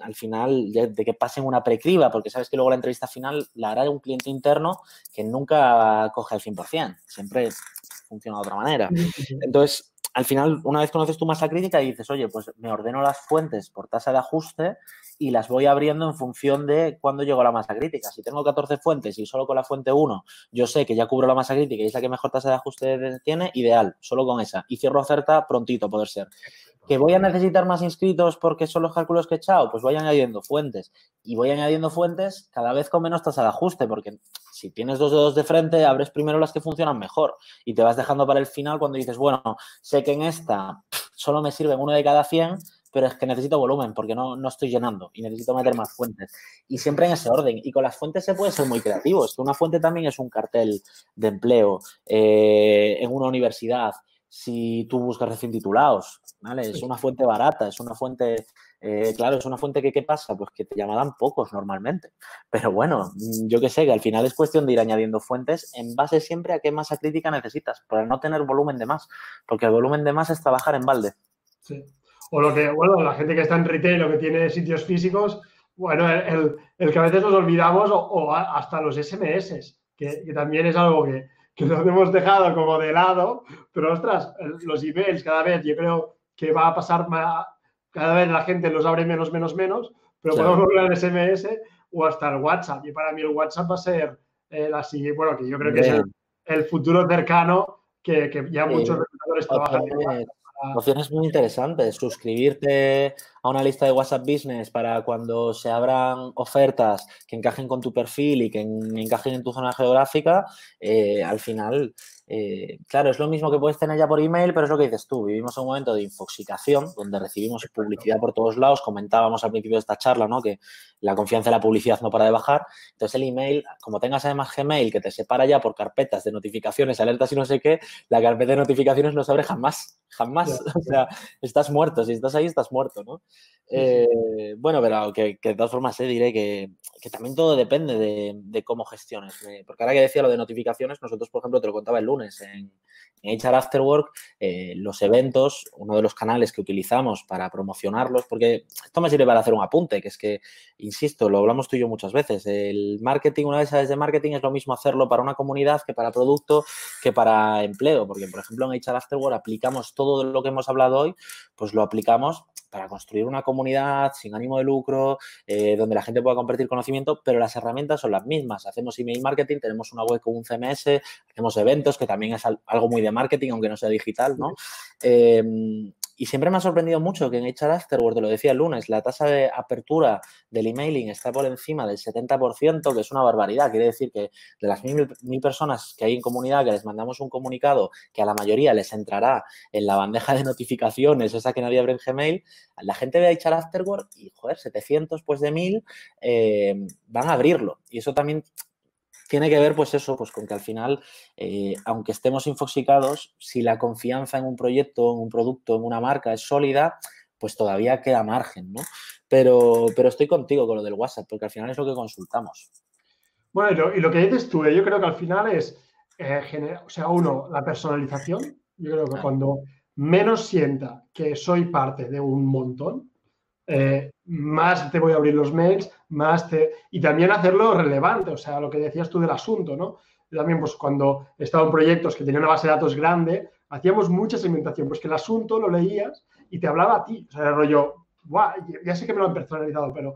al final, de que pasen una precriba, porque sabes que luego la entrevista final la hará un cliente interno que nunca coge al 100%, siempre funciona de otra manera. Entonces, al final, una vez conoces tu masa crítica y dices, oye, pues me ordeno las fuentes por tasa de ajuste y las voy abriendo en función de cuándo llego la masa crítica. Si tengo 14 fuentes y solo con la fuente 1 yo sé que ya cubro la masa crítica y es la que mejor tasa de ajuste tiene, ideal, solo con esa. Y cierro oferta prontito, poder ser. ¿Que voy a necesitar más inscritos porque son los cálculos que he echado? Pues voy añadiendo fuentes. Y voy añadiendo fuentes cada vez con menos tasa de ajuste, porque si tienes dos dedos de frente, abres primero las que funcionan mejor y te vas dejando para el final cuando dices, bueno, sé que en esta solo me sirven uno de cada 100, pero es que necesito volumen porque no, no estoy llenando y necesito meter más fuentes. Y siempre en ese orden. Y con las fuentes se puede ser muy creativo. Es que una fuente también es un cartel de empleo eh, en una universidad si tú buscas recién titulados, ¿vale? Es una fuente barata, es una fuente, eh, claro, es una fuente que, ¿qué pasa? Pues que te llamarán pocos normalmente. Pero bueno, mm, yo que sé, que al final es cuestión de ir añadiendo fuentes en base siempre a qué masa crítica necesitas, para no tener volumen de más, porque el volumen de más es trabajar en balde. Sí. O lo que, bueno, la gente que está en retail o que tiene sitios físicos, bueno, el, que a veces nos olvidamos o, hasta los SMS, que también es algo que, que nos hemos dejado como de lado, pero ostras, los emails cada vez yo creo que va a pasar más, cada vez la gente los abre menos, menos, menos, pero podemos volver al SMS o hasta el WhatsApp. Y para mí el WhatsApp va a ser el así, bueno, que yo creo que es el, futuro cercano que, que ya muchos colaboradores trabajan Opciones muy interesantes. Suscribirte a una lista de WhatsApp Business para cuando se abran ofertas que encajen con tu perfil y que encajen en tu zona geográfica, eh, al final eh, claro, es lo mismo que puedes tener ya por email, pero es lo que dices tú. Vivimos un momento de infoxicación donde recibimos publicidad por todos lados. Comentábamos al principio de esta charla, ¿no? Que la confianza en la publicidad no para de bajar. Entonces, el email, como tengas además Gmail que te separa ya por carpetas de notificaciones, alertas y no sé qué, la carpeta de notificaciones no se abre jamás. Jamás. O sea, estás muerto. Si estás ahí, estás muerto, ¿no? Eh, bueno, pero que, de todas formas eh, diré que, también todo depende de, cómo gestiones. Porque ahora que decía lo de notificaciones, nosotros, por ejemplo, te lo contaba el lunes en, en HR Afterwork, eh, los eventos, uno de los canales que utilizamos para promocionarlos, porque esto me sirve para hacer un apunte, que es que, insisto, lo hablamos tú y yo muchas veces, el marketing, una vez de marketing, es lo mismo hacerlo para una comunidad que para producto, que para empleo, porque, por ejemplo, en HR Afterwork aplicamos todo lo que hemos hablado hoy, pues lo aplicamos para construir una comunidad sin ánimo de lucro, eh, donde la gente pueda compartir conocimiento, pero las herramientas son las mismas. Hacemos email marketing, tenemos una web con un CMS, hacemos eventos, que también es algo muy de marketing, aunque no sea digital, ¿no? Em, y siempre me ha sorprendido mucho que en HR Afterward, te lo decía el lunes, la tasa de apertura del emailing está por encima del 70%, que es una barbaridad. Quiere decir que de las mil, personas que hay en comunidad que les mandamos un comunicado que a la mayoría les entrará en la bandeja de notificaciones, esa que nadie abre en Gmail, la gente ve HR Afterward y, joder, 700 pues de 1000 eh, van a abrirlo. Y eso también tiene que ver, pues eso, pues con que al final, eh, aunque estemos infoxicados, si la confianza en un proyecto, en un producto, en una marca es sólida, pues todavía queda margen, ¿no? Pero, pero estoy contigo con lo del WhatsApp, porque al final es lo que consultamos. Bueno, y lo, que dices tú, eh, yo creo que al final es, eh, o sea, uno, la personalización. Yo creo que cuando menos sienta que soy parte de un montón, más te voy a abrir los mails, más te... Y también hacerlo relevante, o sea, lo que decías tú del asunto, ¿no? También, pues cuando estaba en proyectos que tenían una base de datos grande, hacíamos mucha segmentación, pues que el asunto lo leías y te hablaba a ti. O sea, el rollo, ya sé que me lo han personalizado, pero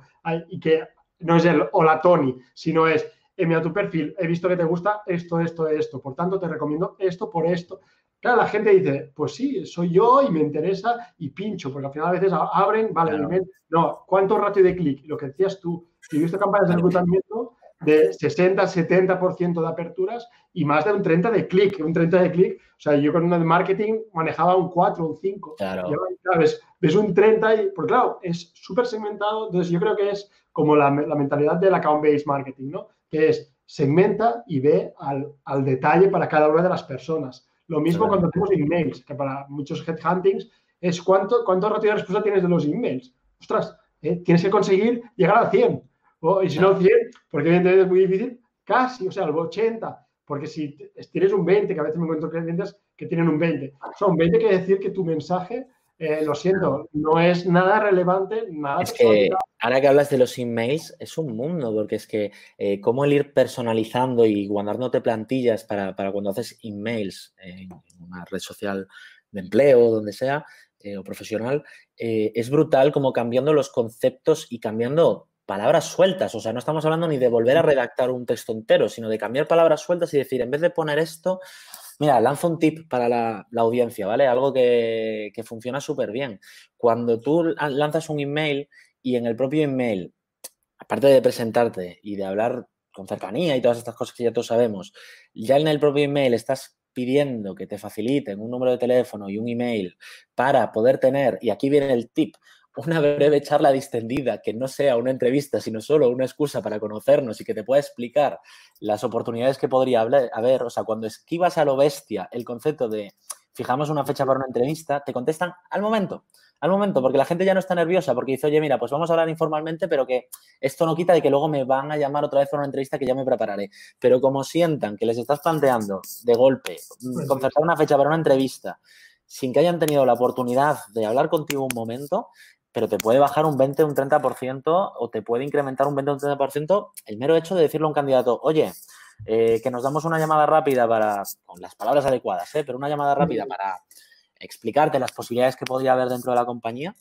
y que no es el hola Tony, sino es, eh, mira tu perfil, he visto que te gusta esto, esto, esto, por tanto te recomiendo esto por esto. Claro, la gente dice, pues sí, soy yo y me interesa y pincho, porque al final a veces abren, vale, no, ¿cuánto ratio de clic? Lo que decías tú, he visto campañas de reclutamiento de 60, 70% de aperturas y más de un 30 de clic, un 30 de clic, o sea, yo con una de marketing manejaba un 4, un 5. Claro. ves, un 30 y, pues claro, es súper segmentado, entonces yo creo que es como la, la mentalidad del account-based marketing, ¿no? Que es segmenta y ve al, al detalle para cada una de las personas. Lo mismo cuando hacemos emails, que para muchos headhuntings es cuánto, cuánto ratio de respuesta tienes de los emails. Ostras, eh, tienes que conseguir llegar a 100. y si no 100, porque evidentemente es muy difícil, casi, o sea, algo 80. Porque si tienes un 20, que a veces me encuentro clientes que tienen un 20. Son 20 quiere decir que tu mensaje eh, lo siento, no es nada relevante, nada. Es que ahora que hablas de los emails, es un mundo, porque es que eh, cómo el ir personalizando y guardándote plantillas para, cuando haces emails en una red social de empleo, donde sea, eh, o profesional, es brutal como cambiando los conceptos y cambiando palabras sueltas. O sea, no estamos hablando ni de volver a redactar un texto entero, sino de cambiar palabras sueltas y decir, en vez de poner esto, Mira, lanzo un tip para la, audiencia, ¿vale? Algo que, funciona súper bien. Cuando tú lanzas un email y en el propio email, aparte de presentarte y de hablar con cercanía y todas estas cosas que ya todos sabemos, ya en el propio email estás pidiendo que te faciliten un número de teléfono y un email para poder tener, y aquí viene el tip, una breve charla distendida, que no sea una entrevista, sino solo una excusa para conocernos y que te pueda explicar las oportunidades que podría haber. O sea, cuando esquivas a lo bestia el concepto de fijamos una fecha para una entrevista, te contestan al momento, al momento, porque la gente ya no está nerviosa, porque dice, oye, mira, pues vamos a hablar informalmente, pero que esto no quita de que luego me van a llamar otra vez para una entrevista que ya me prepararé. Pero como sientan que les estás planteando de golpe mm, concertar una fecha para una entrevista, sin que hayan tenido la oportunidad de hablar contigo un momento, pero te puede bajar un 20, un 30% o te puede incrementar un 20 o un 30% el mero hecho de decirle a un candidato, oye, eh, que nos damos una llamada rápida para, con las palabras adecuadas, ¿eh? pero una llamada rápida para explicarte las posibilidades que podría haber dentro de la compañía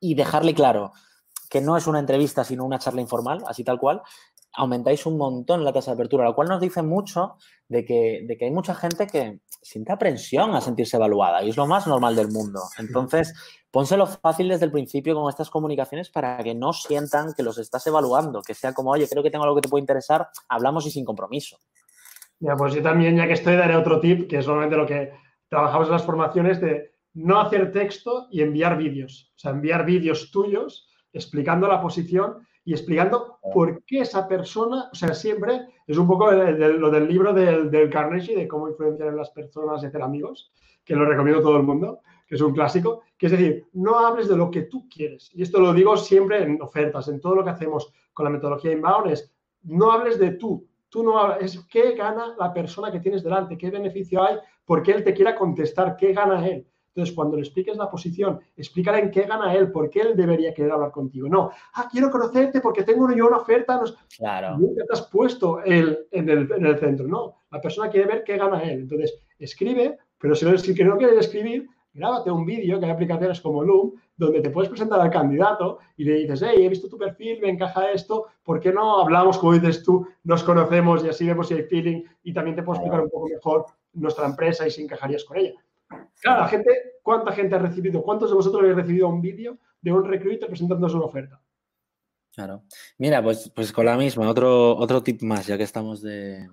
y dejarle claro que no es una entrevista, sino una charla informal, así tal cual, aumentáis un montón la tasa de apertura, lo cual nos dice mucho de que, de que hay mucha gente que siente aprensión a sentirse evaluada y es lo más normal del mundo. Entonces, pónselo fácil desde el principio con estas comunicaciones para que no sientan que los estás evaluando, que sea como, oye, creo que tengo algo que te puede interesar, hablamos y sin compromiso. Ya, pues yo también, ya que estoy, daré otro tip, que es normalmente lo que trabajamos en las formaciones, de no hacer texto y enviar vídeos. O sea, enviar vídeos tuyos explicando la posición y explicando por qué esa persona, o sea, siempre es un poco lo del libro del, del, Carnegie de cómo influenciar en las personas y hacer amigos, que lo recomiendo a todo el mundo, que es un clásico, que es decir, no hables de lo que tú quieres. Y esto lo digo siempre en ofertas, en todo lo que hacemos con la metodología inbound, es no hables de tú, tú no hablas, es qué gana la persona que tienes delante, qué beneficio hay, por qué él te quiera contestar, qué gana él. Entonces, cuando le expliques la posición, explícale en qué gana él, por qué él debería querer hablar contigo. No, ah, quiero conocerte porque tengo yo una oferta. Claro. Nunca te has puesto él en el, en el, centro. No, la persona quiere ver qué gana él. Entonces, escribe, pero si no, si no quieres escribir, grábate un vídeo, que hay aplicaciones como Loom, donde te puedes presentar al candidato y le dices, hey, he visto tu perfil, me encaja esto, ¿por qué no hablamos, como dices tú, nos conocemos y así vemos si hay feeling y también te puedo explicar un poco mejor nuestra empresa y si encajarías con ella? Claro, la gente, ¿cuánta gente ha recibido? ¿Cuántos de vosotros habéis recibido un vídeo de un recruiter presentando su oferta? Claro. Mira, pues, pues con la misma, otro, otro tip más, ya que estamos de,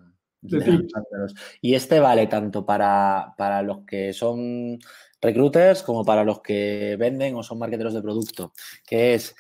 y este vale tanto para, para, los que son recruiters como para los que venden o son marketeros de producto, que es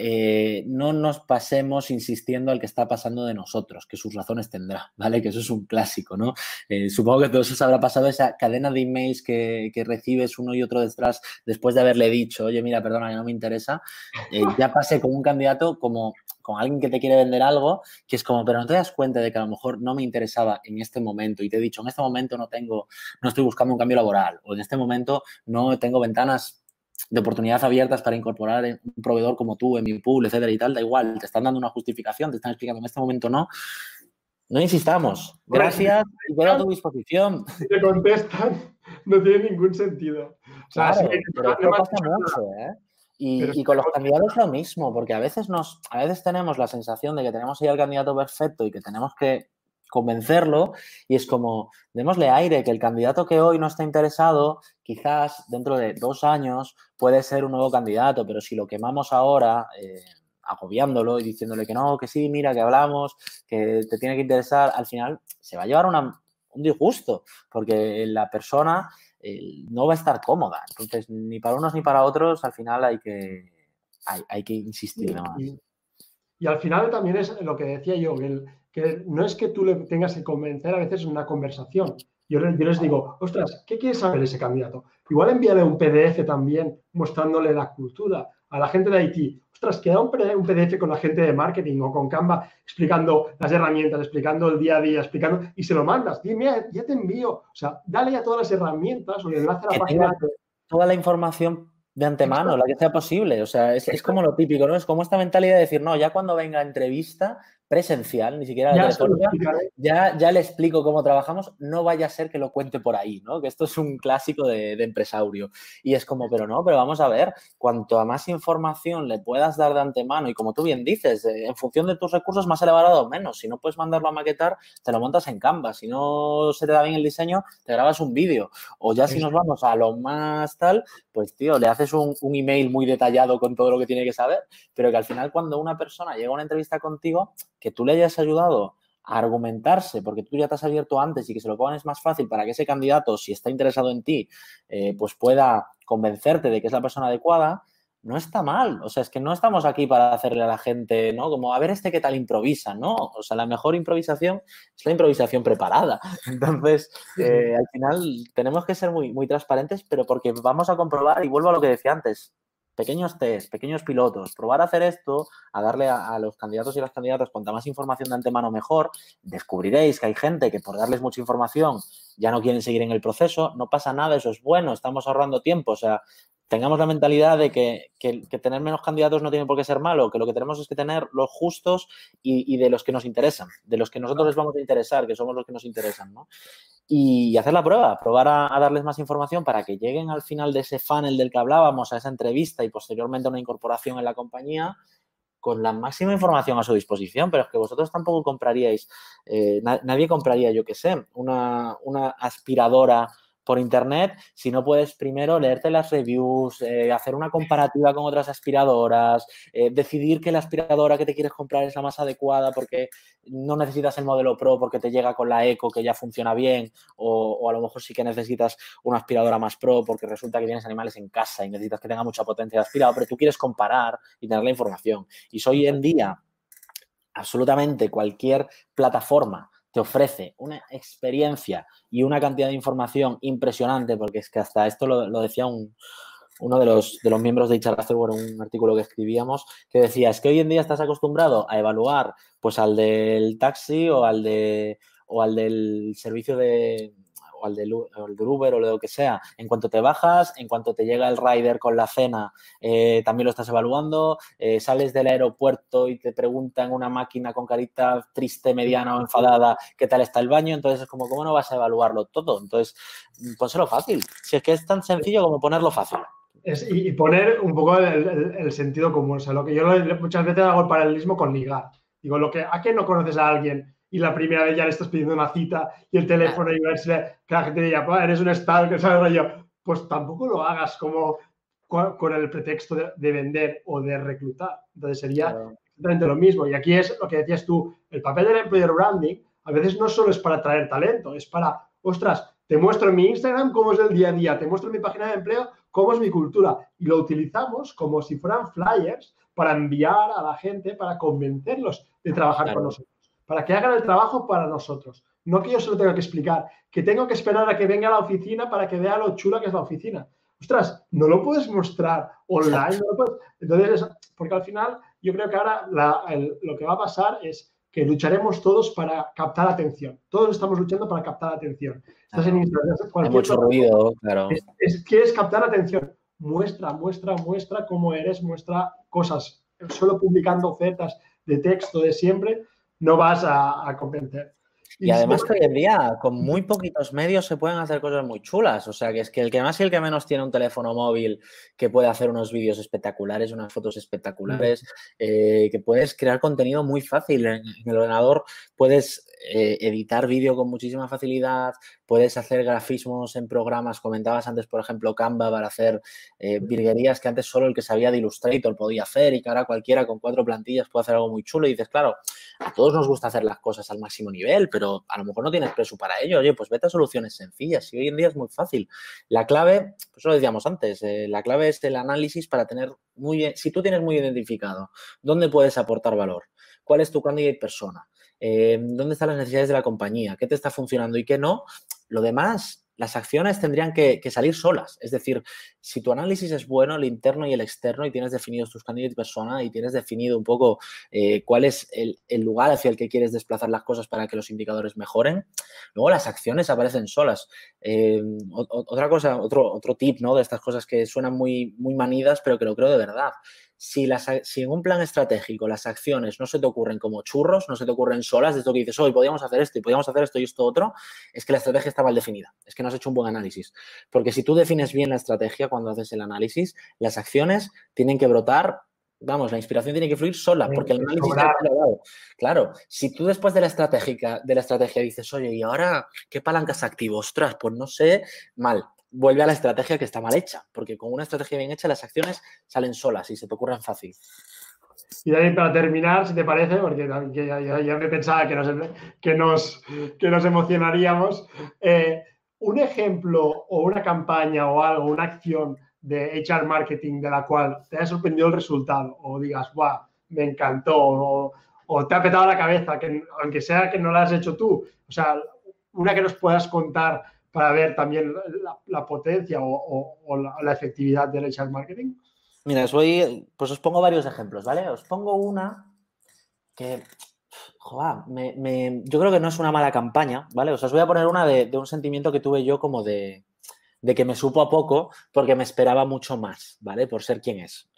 eh, no nos pasemos insistiendo al que está pasando de nosotros, que sus razones tendrá, ¿vale? Que eso es un clásico, ¿no? Eh, supongo que todos os habrá pasado esa cadena de emails que, que, recibes uno y otro detrás después de haberle dicho, oye, mira, perdona, que no me interesa. Eh, ya pasé con un candidato como con alguien que te quiere vender algo, que es como, pero no te das cuenta de que a lo mejor no me interesaba en este momento y te he dicho, en este momento no tengo, no estoy buscando un cambio laboral o en este momento no tengo ventanas de oportunidades abiertas para incorporar un proveedor como tú en mi pool, etcétera y tal, da igual, te están dando una justificación, te están explicando en este momento no. No insistamos. Gracias y quedo a tu disposición. Si te contestan, no tiene ningún sentido. O sea, claro, pero pasa mucho, ¿eh? Y, con los candidatos lo mismo, porque a veces nos, a veces tenemos la sensación de que tenemos ahí al candidato perfecto y que tenemos que convencerlo y es como, démosle aire, que el candidato que hoy no está interesado, quizás dentro de dos años puede ser un nuevo candidato, pero si lo quemamos ahora, eh, agobiándolo y diciéndole que no, que sí, mira, que hablamos, que te tiene que interesar, al final se va a llevar una, un disgusto, porque la persona no va a estar cómoda. Entonces, ni para unos ni para otros, al final hay que, hay, que insistir más. Y, al final también es lo que decía yo, que, no es que tú le tengas que convencer, a veces es una conversación. Yo, yo, les digo, ostras, ¿qué quiere saber ese candidato? Igual envíale un PDF también mostrándole la cultura a la gente de Haití ostras, queda un, PDF con la gente de marketing o con Canva explicando las herramientas, explicando el día a día, explicando, y se lo mandas. Dime, ya te envío. O sea, dale ya todas las herramientas o le enlace a la página. Toda la información de antemano, la que sea posible. O sea, es, es, como lo típico, ¿no? Es como esta mentalidad de decir, no, ya cuando venga entrevista, presencial, ni siquiera ya, ya, ya, le explico cómo trabajamos, no vaya a ser que lo cuente por ahí, ¿no? Que esto es un clásico de, de empresaurio. Y es como, pero no, pero vamos a ver, cuanto a más información le puedas dar de antemano y como tú bien dices, eh, en función de tus recursos más elevado o menos, si no puedes mandarlo a maquetar, te lo montas en Canva, si no se te da bien el diseño, te grabas un vídeo. O ya si nos vamos a lo más tal, pues tío, le haces un, un email muy detallado con todo lo que tiene que saber, pero que al final cuando una persona llega a una entrevista contigo, que tú le hayas ayudado a argumentarse, porque tú ya te has abierto antes y que se lo pones más fácil para que ese candidato, si está interesado en ti, eh, pues pueda convencerte de que es la persona adecuada, no está mal. O sea, es que no estamos aquí para hacerle a la gente, ¿no? Como a ver este qué tal improvisa, ¿no? O sea, la mejor improvisación es la improvisación preparada. Entonces, eh, al final tenemos que ser muy, muy transparentes, pero porque vamos a comprobar, y vuelvo a lo que decía antes, pequeños test, pequeños pilotos, probar a hacer esto, a darle a, los candidatos y las candidatas cuanta más información de antemano mejor, descubriréis que hay gente que por darles mucha información ya no quieren seguir en el proceso, no pasa nada, eso es bueno, estamos ahorrando tiempo, o sea, tengamos la mentalidad de que, tener menos candidatos no tiene por qué ser malo, que lo que tenemos es que tener los justos y, de los que nos interesan, de los que nosotros les vamos a interesar, que somos los que nos interesan, ¿no? y hacer la prueba, probar a, darles más información para que lleguen al final de ese funnel del que hablábamos, a esa entrevista y posteriormente a una incorporación en la compañía con la máxima información a su disposición, pero es que vosotros tampoco compraríais, eh, nadie compraría, yo qué sé, una, una aspiradora por internet si no puedes primero leerte las reviews, eh, hacer una comparativa con otras aspiradoras, eh, decidir que la aspiradora que te quieres comprar es la más adecuada porque no necesitas el modelo Pro porque te llega con la Eco que ya funciona bien o, a lo mejor sí que necesitas una aspiradora más Pro porque resulta que tienes animales en casa y necesitas que tenga mucha potencia de aspirado, pero tú quieres comparar y tener la información. Y hoy en día absolutamente cualquier plataforma ofrece una experiencia y una cantidad de información impresionante, porque es que hasta esto lo, decía uno de los, de los miembros de HR en un artículo que escribíamos, que decía, es que hoy en día estás acostumbrado a evaluar pues al del taxi o al, de, o al del servicio de, o al del, Uber o lo que sea, en cuanto te bajas, en cuanto te llega el rider con la cena, eh, también lo estás evaluando, eh, sales del aeropuerto y te preguntan una máquina con carita triste, mediana o enfadada qué tal está el baño, entonces es como, ¿cómo no vas a evaluarlo todo? Entonces, pónselo fácil, si es que es tan sencillo como ponerlo fácil. y, poner un poco el, sentido común, o sea, lo que yo muchas veces hago el paralelismo con ligar. Digo, lo que, ¿a qué no conoces a alguien y la primera vez ya le estás pidiendo una cita y el teléfono y verse que la gente diga, eres un stalker, ¿sabes? Yo, pues tampoco lo hagas como con el pretexto de, vender o de reclutar. Entonces sería exactamente lo mismo. Y aquí es lo que decías tú, el papel del employer branding a veces no solo es para atraer talento, es para, ostras, te muestro en mi Instagram cómo es el día a día, te muestro en mi página de empleo cómo es mi cultura. Y lo utilizamos como si fueran flyers para enviar a la gente, para convencerlos de trabajar con nosotros para que hagan el trabajo para nosotros. No que yo se lo tenga que explicar, que tengo que esperar a que venga a la oficina para que vea lo chula que es la oficina. Ostras, no lo puedes mostrar online, Entonces, porque al final yo creo que ahora lo que va a pasar es que lucharemos todos para captar atención. Todos estamos luchando para captar atención. Estás en Instagram, Hay mucho ruido, claro. quieres captar atención. Muestra, muestra, muestra cómo eres, muestra cosas. Solo publicando ofertas de texto de siempre no vas a, convencer. Y, además que hoy en día, con muy poquitos medios se pueden hacer cosas muy chulas. O sea, que es que el que más y el que menos tiene un teléfono móvil que puede hacer unos vídeos espectaculares, unas fotos espectaculares, eh, que puedes crear contenido muy fácil. En, el ordenador puedes eh, editar vídeo con muchísima facilidad, puedes hacer grafismos en programas. Comentabas antes, por ejemplo, Canva para hacer eh, virguerías que antes solo el que sabía de Illustrator podía hacer y que ahora cualquiera con cuatro plantillas puede hacer algo muy chulo. Y dices, claro, a todos nos gusta hacer las cosas al máximo nivel, pero a lo mejor no tienes preso para ello. Oye, pues vete a soluciones sencillas y hoy en día es muy fácil. La clave, pues lo decíamos antes, eh, la clave es el análisis para tener muy bien, si tú tienes muy identificado dónde puedes aportar valor, cuál es tu candidate persona, eh, dónde están las necesidades de la compañía, qué te está funcionando y qué no, lo demás las acciones tendrían que, salir solas. Es decir, si tu análisis es bueno, el interno y el externo, y tienes definidos tus candidatos persona y tienes definido un poco eh, cuál es el, lugar hacia el que quieres desplazar las cosas para que los indicadores mejoren, luego las acciones aparecen solas. Eh, otra cosa, otro, otro tip ¿no? de estas cosas que suenan muy, muy manidas, pero que lo creo de verdad si, las, si en un plan estratégico las acciones no se te ocurren como churros, no se te ocurren solas, de esto que dices, hoy podríamos hacer esto y podríamos hacer esto y esto otro, es que la estrategia está mal definida, es que no has hecho un buen análisis. Porque si tú defines bien la estrategia cuando haces el análisis, las acciones tienen que brotar vamos, la inspiración tiene que fluir sola, porque el análisis está dado. Claro, si tú después de la, estratégica, de la estrategia dices, oye, ¿y ahora qué palancas activo? Ostras, pues no sé, mal vuelve a la estrategia que está mal hecha, porque con una estrategia bien hecha las acciones salen solas y se te ocurren fácil. Y David, para terminar, si te parece, porque ya, me pensaba que nos, que nos, que nos emocionaríamos, eh, un ejemplo o una campaña o algo, una acción de HR marketing de la cual te haya sorprendido el resultado o digas, guau, me encantó o, te ha petado la cabeza, que, aunque sea que no la has hecho tú, o sea, una que nos puedas contar para ver también la, potencia o, la, efectividad del HR marketing? Mira, os pues os pongo varios ejemplos, ¿vale? Os pongo una que, joder, yo creo que no es una mala campaña, ¿vale? os voy a poner una de, un sentimiento que tuve yo como de, de, que me supo a poco porque me esperaba mucho más, ¿vale? Por ser quien es.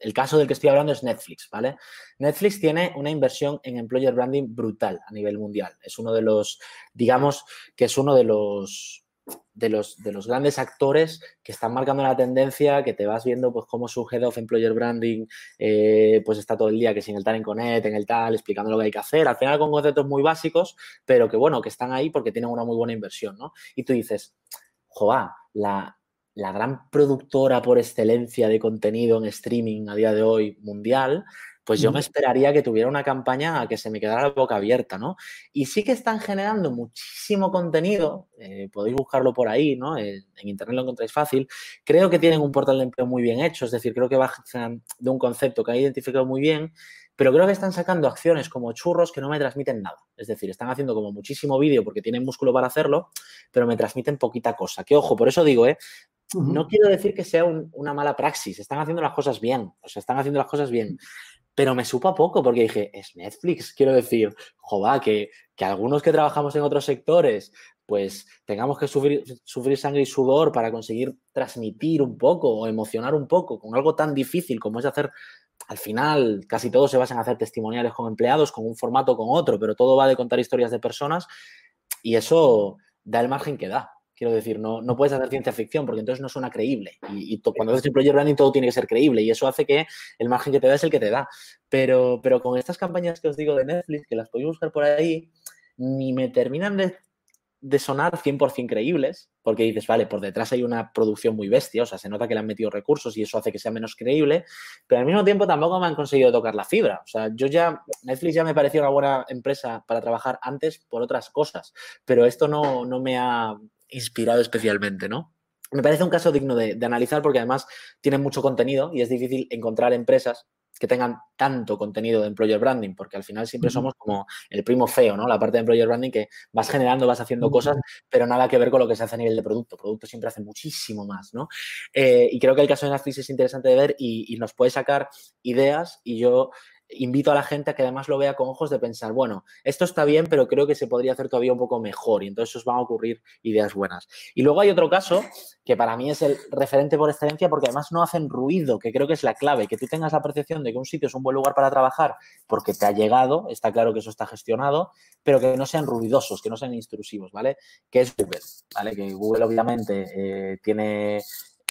El caso del que estoy hablando es Netflix, ¿vale? Netflix tiene una inversión en employer branding brutal a nivel mundial. Es uno de los, digamos que es uno de los de los, de los grandes actores que están marcando la tendencia, que te vas viendo pues cómo su Head of Employer Branding eh, pues está todo el día, que sin el Talent Connect, en el tal, explicando lo que hay que hacer, al final con conceptos muy básicos, pero que bueno, que están ahí porque tienen una muy buena inversión, ¿no? Y tú dices, joa, la, la gran productora por excelencia de contenido en streaming a día de hoy mundial, pues yo me esperaría que tuviera una campaña a que se me quedara la boca abierta, ¿no? Y sí que están generando muchísimo contenido, eh, podéis buscarlo por ahí, ¿no? En, internet lo encontráis fácil. Creo que tienen un portal de empleo muy bien hecho, es decir, creo que bajan de un concepto que han identificado muy bien, pero creo que están sacando acciones como churros que no me transmiten nada. Es decir, están haciendo como muchísimo vídeo porque tienen músculo para hacerlo, pero me transmiten poquita cosa. Que ojo, por eso digo, ¿eh? No quiero decir que sea una mala praxis, están haciendo las cosas bien, o sea, están haciendo las cosas bien pero me supo a poco porque dije, es Netflix, quiero decir, joder, que, que algunos que trabajamos en otros sectores, pues tengamos que sufrir, sufrir sangre y sudor para conseguir transmitir un poco o emocionar un poco con algo tan difícil como es hacer, al final casi todo se basa en hacer testimoniales con empleados, con un formato, con otro, pero todo va de contar historias de personas y eso da el margen que da. Quiero decir, no, no puedes hacer ciencia ficción porque entonces no suena creíble. Y, cuando haces employer branding todo tiene que ser creíble y eso hace que el margen que te da es el que te da. Pero, pero con estas campañas que os digo de Netflix, que las podéis buscar por ahí, ni me terminan de, de sonar 100% creíbles, porque dices, vale, por detrás hay una producción muy bestia, o sea, se nota que le han metido recursos y eso hace que sea menos creíble, pero al mismo tiempo tampoco me han conseguido tocar la fibra. O sea, yo ya, Netflix ya me pareció una buena empresa para trabajar antes por otras cosas, pero esto no, no me ha inspirado especialmente, ¿no? Me parece un caso digno de, analizar porque además tienen mucho contenido y es difícil encontrar empresas que tengan tanto contenido de employer branding, porque al final siempre somos como el primo feo, ¿no? La parte de employer branding que vas generando, vas haciendo cosas, pero nada que ver con lo que se hace a nivel de producto. Producto siempre hace muchísimo más, ¿no? Eh, y creo que el caso de Netflix es interesante de ver y, y nos puede sacar ideas y yo invito a la gente a que además lo vea con ojos de pensar, bueno, esto está bien, pero creo que se podría hacer todavía un poco mejor y entonces os van a ocurrir ideas buenas. Y luego hay otro caso que para mí es el referente por excelencia porque además no hacen ruido, que creo que es la clave, que tú tengas la percepción de que un sitio es un buen lugar para trabajar porque te ha llegado, está claro que eso está gestionado, pero que no sean ruidosos, que no sean intrusivos, ¿vale? Que es Google, ¿vale? Que Google obviamente eh, tiene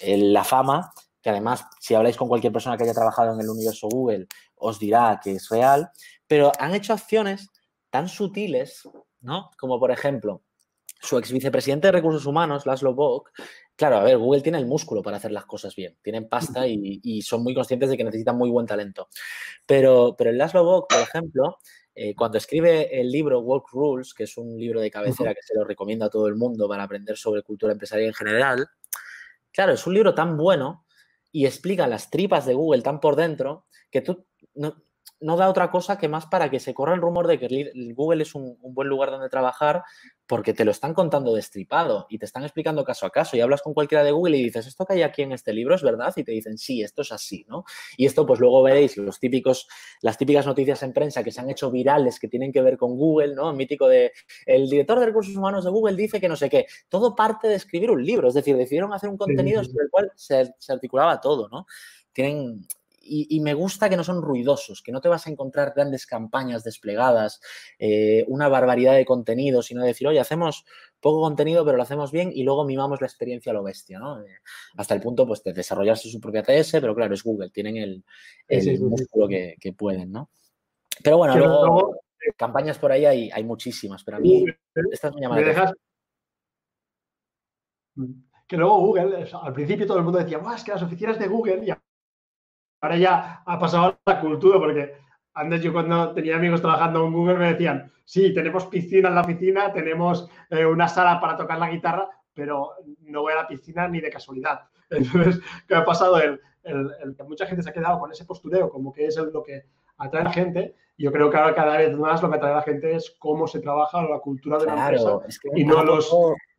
eh, la fama que además, si habláis con cualquier persona que haya trabajado en el universo Google, os dirá que es real, pero han hecho acciones tan sutiles, ¿no? Como por ejemplo, su ex vicepresidente de recursos humanos, Laszlo Bock, claro, a ver, Google tiene el músculo para hacer las cosas bien, tienen pasta y, son muy conscientes de que necesitan muy buen talento. Pero, pero el Laszlo Bock, por ejemplo, eh, cuando escribe el libro Work Rules, que es un libro de cabecera que se lo recomiendo a todo el mundo para aprender sobre cultura empresarial en general, claro, es un libro tan bueno y explica las tripas de Google tan por dentro que tú no, no da otra cosa que más para que se corra el rumor de que Google es un, buen lugar donde trabajar porque te lo están contando destripado y te están explicando caso a caso y hablas con cualquiera de Google y dices, esto que hay aquí en este libro es verdad y te dicen, sí, esto es así, ¿no? Y esto pues luego veréis los típicos, las típicas noticias en prensa que se han hecho virales que tienen que ver con Google, ¿no? mítico de, el director de recursos humanos de Google dice que no sé qué, todo parte de escribir un libro, es decir, decidieron hacer un contenido sobre el cual se, se articulaba todo, ¿no? Tienen, y, me gusta que no son ruidosos, que no te vas a encontrar grandes campañas desplegadas, eh, una barbaridad de contenido, sino decir, oye, hacemos poco contenido, pero lo hacemos bien y luego mimamos la experiencia a lo bestia, ¿no? Eh, hasta el punto, pues, de desarrollarse su propia TS, pero claro, es Google, tienen el, músculo que, pueden, ¿no? Pero bueno, luego, campañas por ahí hay, hay muchísimas, pero a mí me llaman que luego Google, al principio todo el mundo decía, es que las oficinas de Google, ya ahora ya ha pasado la cultura, porque antes yo cuando tenía amigos trabajando en Google me decían, sí, tenemos piscina en la oficina, tenemos eh, una sala para tocar la guitarra, pero no voy a la piscina ni de casualidad. Entonces, ¿qué ha pasado? El, que mucha gente se ha quedado con ese postureo, como que es lo que atrae a la gente. Yo creo que ahora cada vez más lo que atrae a la gente es cómo se trabaja la cultura de la empresa y no los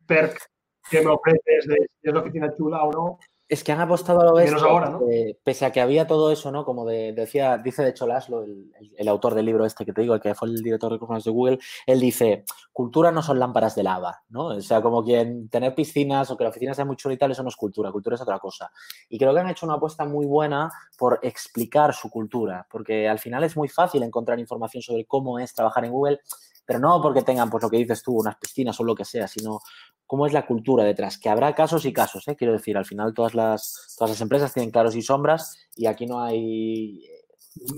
perks que me ofreces de si es la oficina chula o no. Es que han apostado a lo ahora, ¿no? pese a que había todo eso, ¿no? Como decía, dice de hecho Laszlo, el, autor del libro este que te digo, el que fue el director de recursos de Google, él dice, cultura no son lámparas de lava, ¿no? O sea, como quien tener piscinas o que la oficina sea muy chula y tal, eso no es cultura, cultura es otra cosa. Y creo que han hecho una apuesta muy buena por explicar su cultura, porque al final es muy fácil encontrar información sobre cómo es trabajar en Google, pero no porque tengan, pues lo que dices tú, unas piscinas o lo que sea, sino cómo es la cultura detrás, que habrá casos y casos, ¿eh? quiero decir, al final todas las, todas las empresas tienen claros y sombras y aquí no hay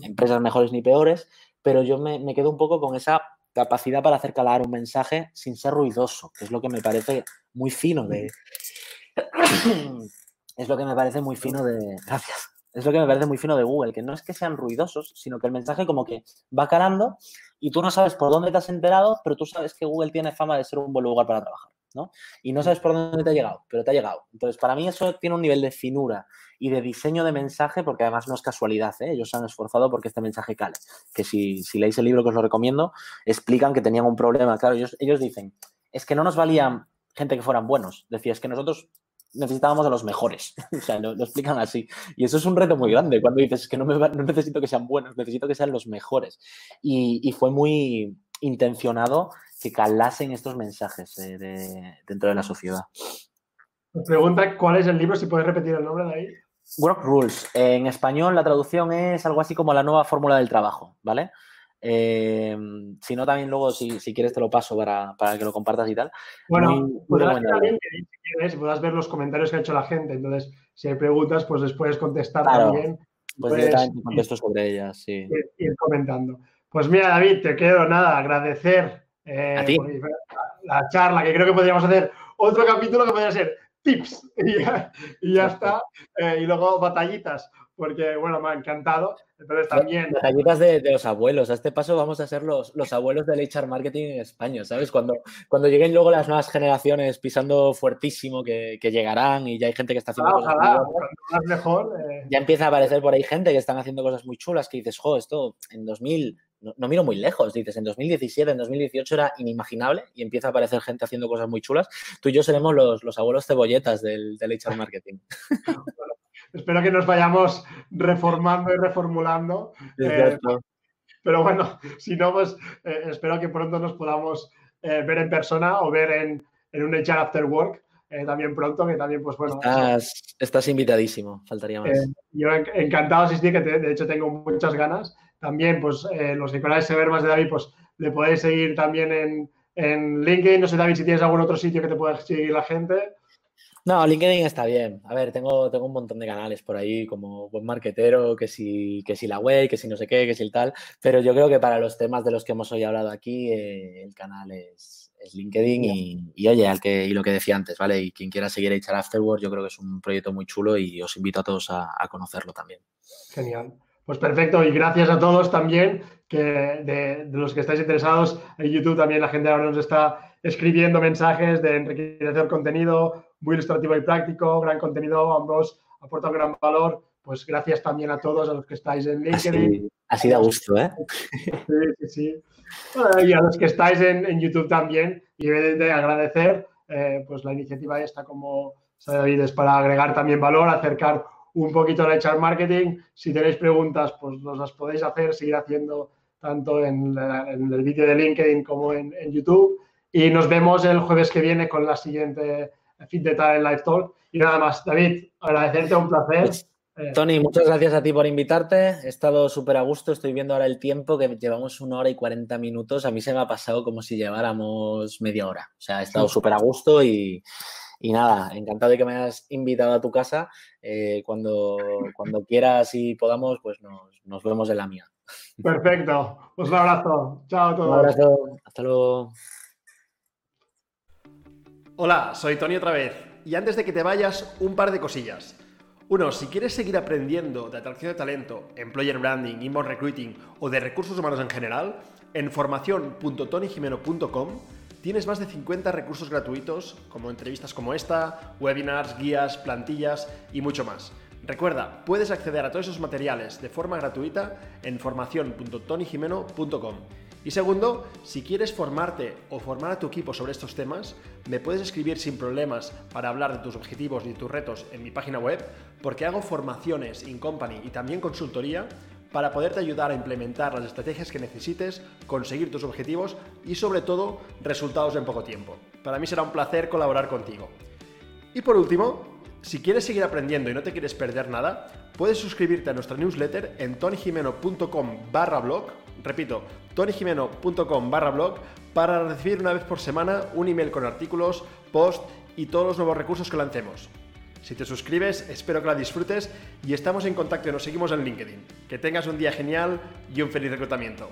empresas mejores ni peores, pero yo me, me quedo un poco con esa capacidad para hacer calar un mensaje sin ser ruidoso, que es lo que me parece muy fino de... es lo que me parece muy fino de... Gracias. Es lo que me parece muy fino de Google, que no es que sean ruidosos, sino que el mensaje como que va calando y tú no sabes por dónde te has enterado, pero tú sabes que Google tiene fama de ser un buen lugar para trabajar, ¿no? Y no sabes por dónde te ha llegado, pero te ha llegado. Entonces, para mí eso tiene un nivel de finura y de diseño de mensaje, porque además no es casualidad, ¿eh? ellos se han esforzado porque este mensaje cale. Que si, si leéis el libro que os lo recomiendo, explican que tenían un problema. Claro, ellos, ellos dicen, es que no nos valía gente que fueran buenos. Decía, es que nosotros necesitábamos a los mejores. o sea, lo, explican así. Y eso es un reto muy grande cuando dices que no, me, no necesito que sean buenos, necesito que sean los mejores. Y, y fue muy intencionado que calasen estos mensajes eh, de, dentro de la sociedad. Me pregunta cuál es el libro, si puedes repetir el nombre de ahí. Work Rules. En español la traducción es algo así como la nueva fórmula del trabajo, ¿vale? Eh, si no, también luego, si, si, quieres, te lo paso para, para, que lo compartas y tal. Bueno, podrás, también, si quieres, podrás ver los comentarios que ha hecho la gente. Entonces, si hay preguntas, pues les puedes contestar claro, también. Pues directamente contesto sobre ellas, sí. Ir, ir, comentando. Pues mira, David, te quiero nada, agradecer eh, la charla, que creo que podríamos hacer otro capítulo que podría ser tips y ya, y ya está. Eh, y luego batallitas, porque bueno, me ha encantado. Entonces también. Batallitas de, de, los abuelos. A este paso vamos a ser los, los abuelos del HR marketing en España, ¿sabes? Cuando, cuando lleguen luego las nuevas generaciones pisando fuertísimo, que, que llegarán y ya hay gente que está haciendo ojalá, cosas. Ojalá, más mejor. Eh... Ya empieza a aparecer por ahí gente que están haciendo cosas muy chulas que dices, jo, esto en 2000 no, no, miro muy lejos, dices, en 2017, en 2018 era inimaginable y empieza a aparecer gente haciendo cosas muy chulas. Tú y yo seremos los, los abuelos cebolletas del, del HR marketing. bueno, espero que nos vayamos reformando y reformulando. Eh, pero bueno, si no, pues eh, espero que pronto nos podamos eh, ver en persona o ver en, en un HR After Work. También pronto, que también, pues bueno. Estás, estás invitadísimo, faltaría más. Yo encantado de asistir, que te, de hecho tengo muchas ganas. También, pues los que queráis saber más de David, pues le podéis seguir también en, en, LinkedIn. No sé, David, si tienes algún otro sitio que te pueda seguir la gente. No, LinkedIn está bien. A ver, tengo, tengo un montón de canales por ahí, como buen marketero, que si, que si la web, que si no sé qué, que si el tal. Pero yo creo que para los temas de los que hemos hoy hablado aquí, eh, el canal es, es LinkedIn y, y, oye, al que, y lo que decía antes, ¿vale? Y quien quiera seguir HR Afterward, yo creo que es un proyecto muy chulo y os invito a todos a, a conocerlo también. Genial. Pues perfecto, y gracias a todos también, que de, de, los que estáis interesados en YouTube también la gente ahora nos está escribiendo mensajes de enriquecer contenido, muy ilustrativo y práctico, gran contenido, ambos aportan gran valor. Pues gracias también a todos, a los que estáis en LinkedIn. Así, da gusto, ¿eh? Sí, sí, sí. Bueno, y a los que estáis en, en, YouTube también, y evidentemente agradecer eh, pues la iniciativa esta, como sabe David, es para agregar también valor, acercar un poquito al HR marketing. Si tenéis preguntas, pues nos las podéis hacer, seguir haciendo tanto en, la, en el vídeo de LinkedIn como en, en, YouTube. Y nos vemos el jueves que viene con la siguiente Fit de Talent Live Talk. Y nada más, David, agradecerte, un placer. Pues, Tony, muchas gracias a ti por invitarte. He estado súper a gusto. Estoy viendo ahora el tiempo, que llevamos una hora y 40 minutos. A mí se me ha pasado como si lleváramos media hora. O sea, he estado súper a gusto y, y nada, encantado de que me hayas invitado a tu casa. Eh, cuando, cuando quieras y podamos, pues nos, nos, vemos en la mía. Perfecto. Pues un abrazo. Chao a todos. Un abrazo. Hasta luego. Hola, soy Tony otra vez. Y antes de que te vayas, un par de cosillas. Uno, si quieres seguir aprendiendo de atracción de talento, employer branding, inbound recruiting o de recursos humanos en general, en formación.tonyjimeno.com tienes más de 50 recursos gratuitos, como entrevistas como esta, webinars, guías, plantillas y mucho más. Recuerda, puedes acceder a todos esos materiales de forma gratuita en formación.tonyjimeno.com. Y segundo, si quieres formarte o formar a tu equipo sobre estos temas, me puedes escribir sin problemas para hablar de tus objetivos y tus retos en mi página web, porque hago formaciones in company y también consultoría para poderte ayudar a implementar las estrategias que necesites, conseguir tus objetivos y sobre todo resultados en poco tiempo. Para mí será un placer colaborar contigo. Y por último, si quieres seguir aprendiendo y no te quieres perder nada, puedes suscribirte a nuestra newsletter en tonyjimeno.com barra blog, repito, tonyjimeno.com barra blog, para recibir una vez por semana un email con artículos, posts y todos los nuevos recursos que lancemos. Si te suscribes, espero que la disfrutes y estamos en contacto y nos seguimos en LinkedIn. Que tengas un día genial y un feliz reclutamiento.